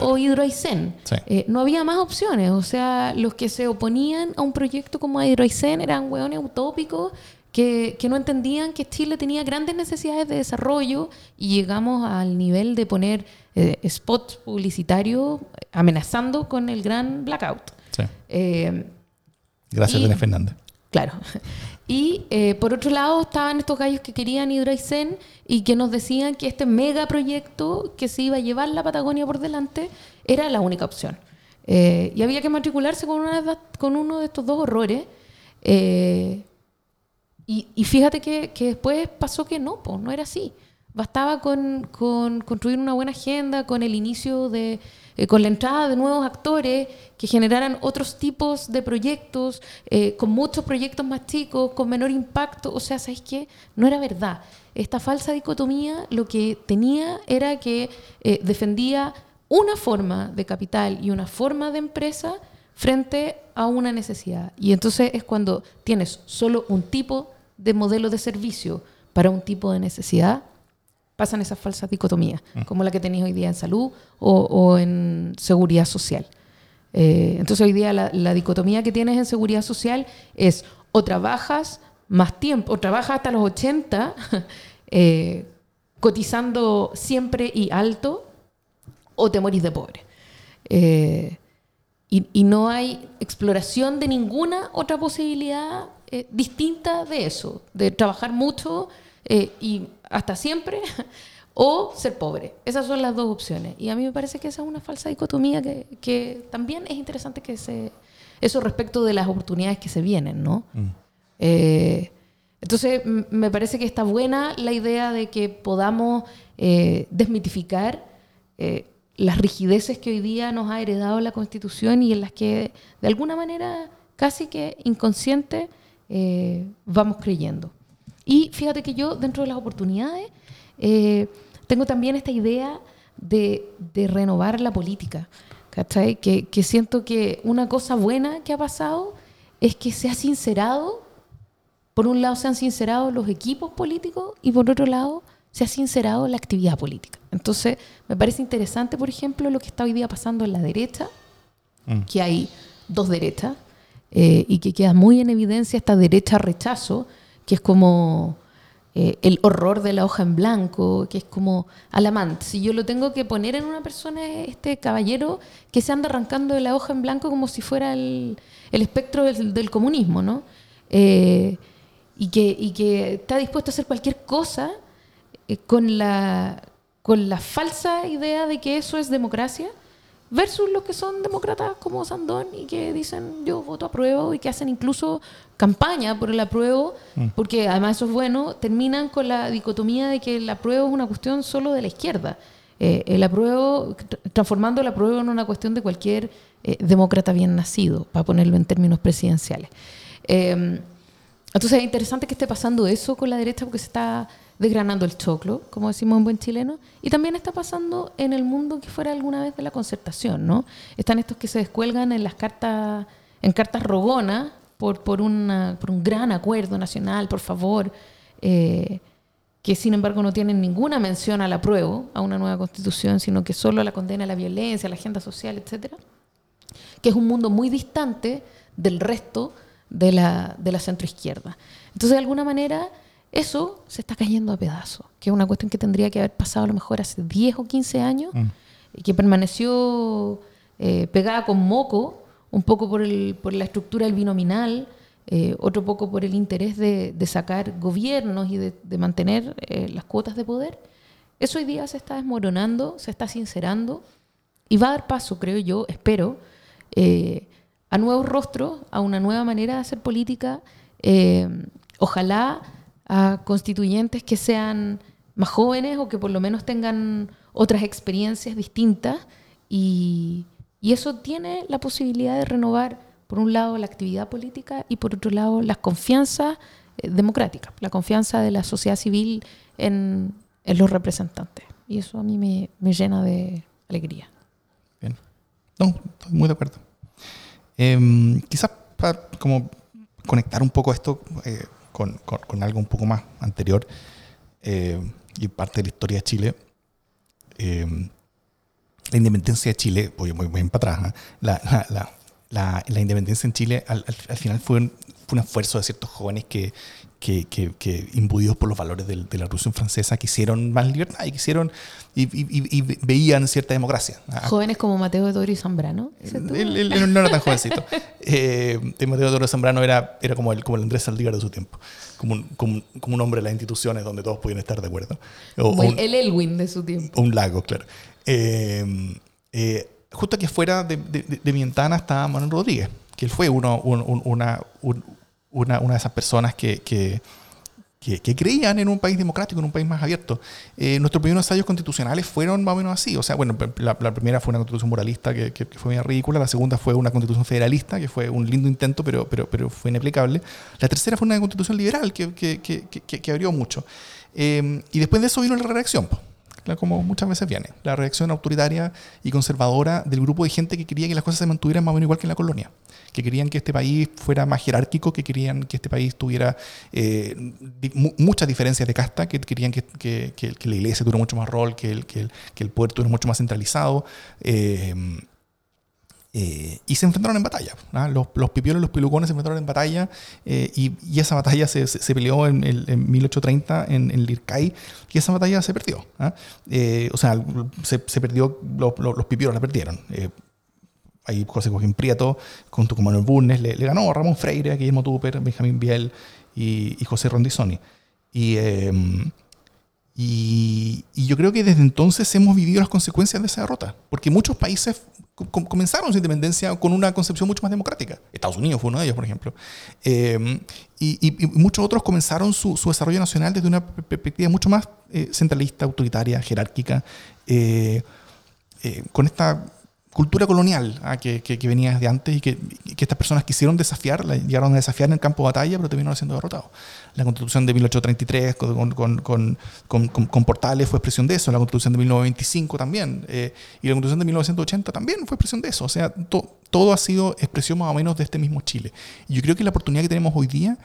o Hidroaicén. Sí. Eh, no había más opciones, o sea, los que se oponían a un proyecto como Hidroaicén eran hueones utópicos que, que no entendían que Chile tenía grandes necesidades de desarrollo y llegamos al nivel de poner eh, spots publicitarios amenazando con el gran blackout. Sí. Eh, Gracias, Y- Fernández. Claro. Y eh, por otro lado estaban estos gallos que querían Hidroaicén y que nos decían que este megaproyecto que se iba a llevar la Patagonia por delante era la única opción. Eh, y había que matricularse con, una con uno de estos dos horrores. Eh, y, y fíjate que, que después pasó que no, pues no era así. Bastaba con, con construir una buena agenda, con el inicio de, eh, con la entrada de nuevos actores que generaran otros tipos de proyectos, eh, con muchos proyectos más chicos, con menor impacto. O sea, ¿sabes qué? No era verdad. Esta falsa dicotomía lo que tenía era que eh, defendía una forma de capital y una forma de empresa frente a una necesidad. Y entonces es cuando tienes solo un tipo de modelo de servicio para un tipo de necesidad, pasan esas falsas dicotomías, como la que tenéis hoy día en salud o, o en seguridad social. Eh, entonces hoy día la, la dicotomía que tienes en seguridad social es o trabajas más tiempo, o trabajas hasta los 80 eh, cotizando siempre y alto, o te morís de pobre. Eh, y, y no hay exploración de ninguna otra posibilidad distinta de eso, de trabajar mucho y hasta siempre, o ser pobre. Esas son las dos opciones. Y a mí me parece que esa es una falsa dicotomía que, que también es interesante que se... Eso respecto de las oportunidades que se vienen, ¿no? Eh, entonces, me parece que está buena la idea de que podamos eh, desmitificar eh, las rigideces que hoy día nos ha heredado la Constitución y en las que, de alguna manera, casi que inconsciente, vamos creyendo. Y fíjate que yo, dentro de las oportunidades, eh, tengo también esta idea de, de renovar la política. ¿cachai? Que, que siento que una cosa buena que ha pasado es que se ha sincerado por un lado se han sincerado los equipos políticos y por otro lado se ha sincerado la actividad política. Entonces, me parece interesante, por ejemplo, lo que está hoy día pasando en la derecha, Mm. que hay dos derechas eh, y que queda muy en evidencia esta derecha rechazo, que es como eh, el horror de la hoja en blanco, que es como Alamant. Si yo lo tengo que poner en una persona, es este caballero que se anda arrancando de la hoja en blanco como si fuera el, el espectro del, del comunismo, ¿no? Eh, y, que, y que está dispuesto a hacer cualquier cosa eh, con, la, con la falsa idea de que eso es democracia, versus los que son demócratas como Sandón y que dicen yo voto a prueba y que hacen incluso campaña por el apruebo, porque además eso es bueno, terminan con la dicotomía de que el apruebo es una cuestión solo de la izquierda. Eh, el apruebo, tr- transformando el apruebo en una cuestión de cualquier eh, demócrata bien nacido, para ponerlo en términos presidenciales. Eh, entonces es interesante que esté pasando eso con la derecha porque se está desgranando el choclo, como decimos en buen chileno, y también está pasando en el mundo que fuera alguna vez de la concertación, ¿no? Están estos que se descuelgan en las cartas, en cartas rogonas por, por, por un gran acuerdo nacional, por favor, eh, que sin embargo no tienen ninguna mención al apruebo, a una nueva constitución, sino que solo la condena a la violencia, a la agenda social, etcétera que es un mundo muy distante del resto de la, de la centroizquierda. Entonces, de alguna manera, eso se está cayendo a pedazos, que es una cuestión que tendría que haber pasado a lo mejor hace 10 o 15 años, y que permaneció eh, pegada con moco, un poco por, el, por la estructura del binominal, eh, otro poco por el interés de, de sacar gobiernos y de, de mantener eh, las cuotas de poder. Eso hoy día se está desmoronando, se está sincerando y va a dar paso, creo yo, espero, a nuevos rostros, a una nueva manera de hacer política, ojalá a constituyentes que sean más jóvenes o que por lo menos tengan otras experiencias distintas y, eso tiene la posibilidad de renovar, por un lado, la actividad política y por otro lado, las confianzas eh, democráticas, la confianza de la sociedad civil en, en los representantes. Y eso a mí me, me llena de alegría. Bien. No, estoy muy de acuerdo. Em, quizás para como conectar un poco esto eh, con, con- con algo un poco más anterior. eh, y parte de la historia de Chile, eh, la independencia de Chile, voy muy bien para atrás, ¿eh? la, la, la, la independencia en Chile al, al, al final fue un, fue un esfuerzo de ciertos jóvenes que, que, que, que imbuidos por los valores de, de, la Revolución Francesa quisieron más libertad y quisieron y, y, y veían cierta democracia. Jóvenes como Mateo de Toro y Zambrano. Él, él, él, no era tan jovencito. eh, Mateo de Toro y Zambrano era, era como, el, como el Andrés Saldívar de su tiempo, como un, como, como un hombre de las instituciones donde todos podían estar de acuerdo. O, como el, el Elwin de su tiempo. Un lago, claro. Eh, eh, justo aquí afuera de, de, de, mi ventana está Manuel Rodríguez, que él fue uno, un, un, una, un, una, una, de esas personas que, que, que, creían en un país democrático, en un país más abierto. Eh, nuestros primeros ensayos constitucionales fueron más o menos así. O sea, bueno, la, primera fue una constitución moralista que, que, fue bien ridícula, la segunda fue una constitución federalista, que fue un lindo intento, pero, pero, pero fue inaplicable. La tercera fue una constitución liberal que, que abrió mucho. Eh, y después de eso vino la reacción como muchas veces viene, la reacción autoritaria y conservadora del grupo de gente que quería que las cosas se mantuvieran más o menos igual que en la colonia, que querían que este país fuera más jerárquico, que querían que este país tuviera eh, muchas diferencias de casta, que querían que, que, que, la iglesia tuviera mucho más rol, que el, que el, poder estuviera mucho más centralizado. Eh, eh, y se enfrentaron en batalla. ¿no? Los, los, pipiolos y los pilucones se enfrentaron en batalla eh, y, y, esa batalla se, se, se peleó en, en, en, 1830 en, en Lircay y esa batalla se perdió. ¿no? Eh, o sea, se, se perdió, los, los, los, pipiolos la perdieron. Eh, ahí José Joaquín Prieto, con Manuel Bulnes, le, le, ganó a Ramón Freire, Guillermo Tupper, Benjamín Biel y, y José Rondizoni. Y, y, yo creo que desde entonces hemos vivido las consecuencias de esa derrota, porque muchos países comenzaron su independencia con una concepción mucho más democrática. Estados Unidos fue uno de ellos, por ejemplo. Eh, y, muchos otros comenzaron su, desarrollo nacional desde una perspectiva mucho más eh, centralista, autoritaria, jerárquica, eh, con esta cultura colonial ah, que, que, que, venía desde antes y que, que, estas personas quisieron desafiar, llegaron a desafiar en el campo de batalla, pero terminaron siendo derrotados. La constitución de 1833 con, con, con, con, Portales fue expresión de eso, la constitución de 1925 también, eh, y la constitución de 1980 también fue expresión de eso. O sea, to, todo ha sido expresión más o menos de este mismo Chile. Y yo creo que la oportunidad que tenemos hoy día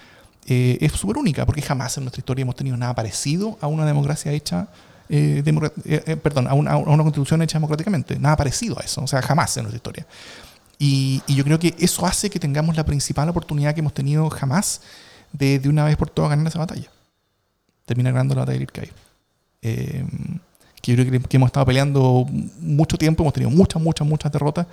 eh, es súper única, porque jamás en nuestra historia hemos tenido nada parecido a una democracia hecha eh, eh, eh, perdón, a una, a una, constitución hecha democráticamente. Nada parecido a eso, o sea, jamás en nuestra historia. Y, y, yo creo que eso hace que tengamos la principal oportunidad que hemos tenido jamás de, de una vez por todas ganar esa batalla. Terminar ganando la batalla de Irkay. Eh, que yo creo que, que, hemos estado peleando mucho tiempo, hemos tenido muchas, muchas, muchas derrotas,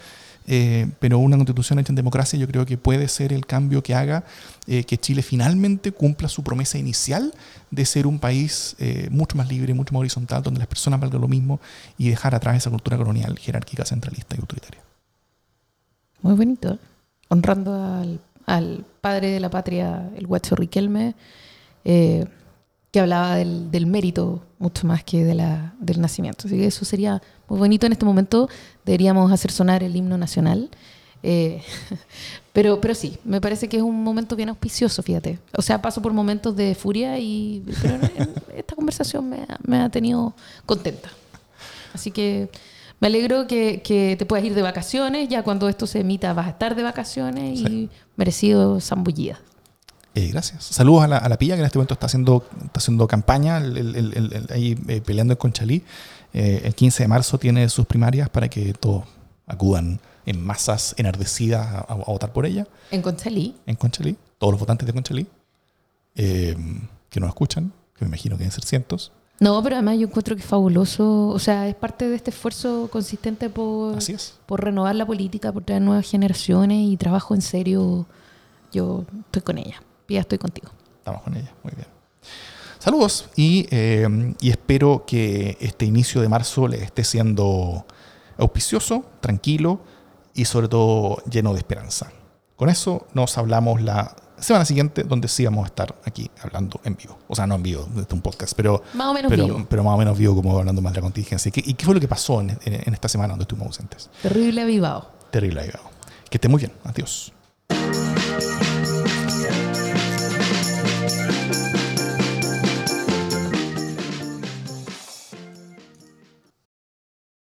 eh, pero una constitución hecha en democracia yo creo que puede ser el cambio que haga eh, que Chile finalmente cumpla su promesa inicial de ser un país eh, mucho más libre, mucho más horizontal, donde las personas valgan lo mismo y dejar atrás esa cultura colonial, jerárquica, centralista y autoritaria. Muy bonito, honrando al, al padre de la patria, el guacho Riquelme. Eh, que hablaba del, del, mérito mucho más que de la, del nacimiento. Así que eso sería muy bonito en este momento. Deberíamos hacer sonar el himno nacional. Eh, pero, pero sí, me parece que es un momento bien auspicioso, fíjate. O sea, paso por momentos de furia y pero esta conversación me ha, me ha, tenido contenta. Así que me alegro que, que, te puedas ir de vacaciones. Ya cuando esto se emita vas a estar de vacaciones sí. y merecido zambullida. Eh, gracias. Saludos a la, a la, Pilla, que en este momento está haciendo, está haciendo campaña el, el, el, ahí eh, peleando en Conchalí. Eh, el 15 de marzo tiene sus primarias para que todos acudan en masas enardecidas a, a, a votar por ella. ¿En Conchalí? En Conchalí. Todos los votantes de Conchalí eh, que nos escuchan, que me imagino que deben ser cientos. No, pero además yo encuentro que es fabuloso. O sea, es parte de este esfuerzo consistente por, por renovar la política, por traer nuevas generaciones y trabajo en serio. Yo estoy con ella ya estoy contigo. Estamos con ella, muy bien. Saludos y, eh, y, espero que este inicio de marzo le esté siendo auspicioso, tranquilo y sobre todo lleno de esperanza. Con eso nos hablamos la semana siguiente, donde sí vamos a estar aquí hablando en vivo. O sea, no en vivo, desde un podcast, pero más o menos pero, vivo. Pero más o menos vivo, como hablando más de la contingencia. ¿Y qué, fue lo que pasó en, en, en esta semana donde estuvimos ausentes? Terrible avivado. Terrible avivado. Que esté muy bien. Adiós.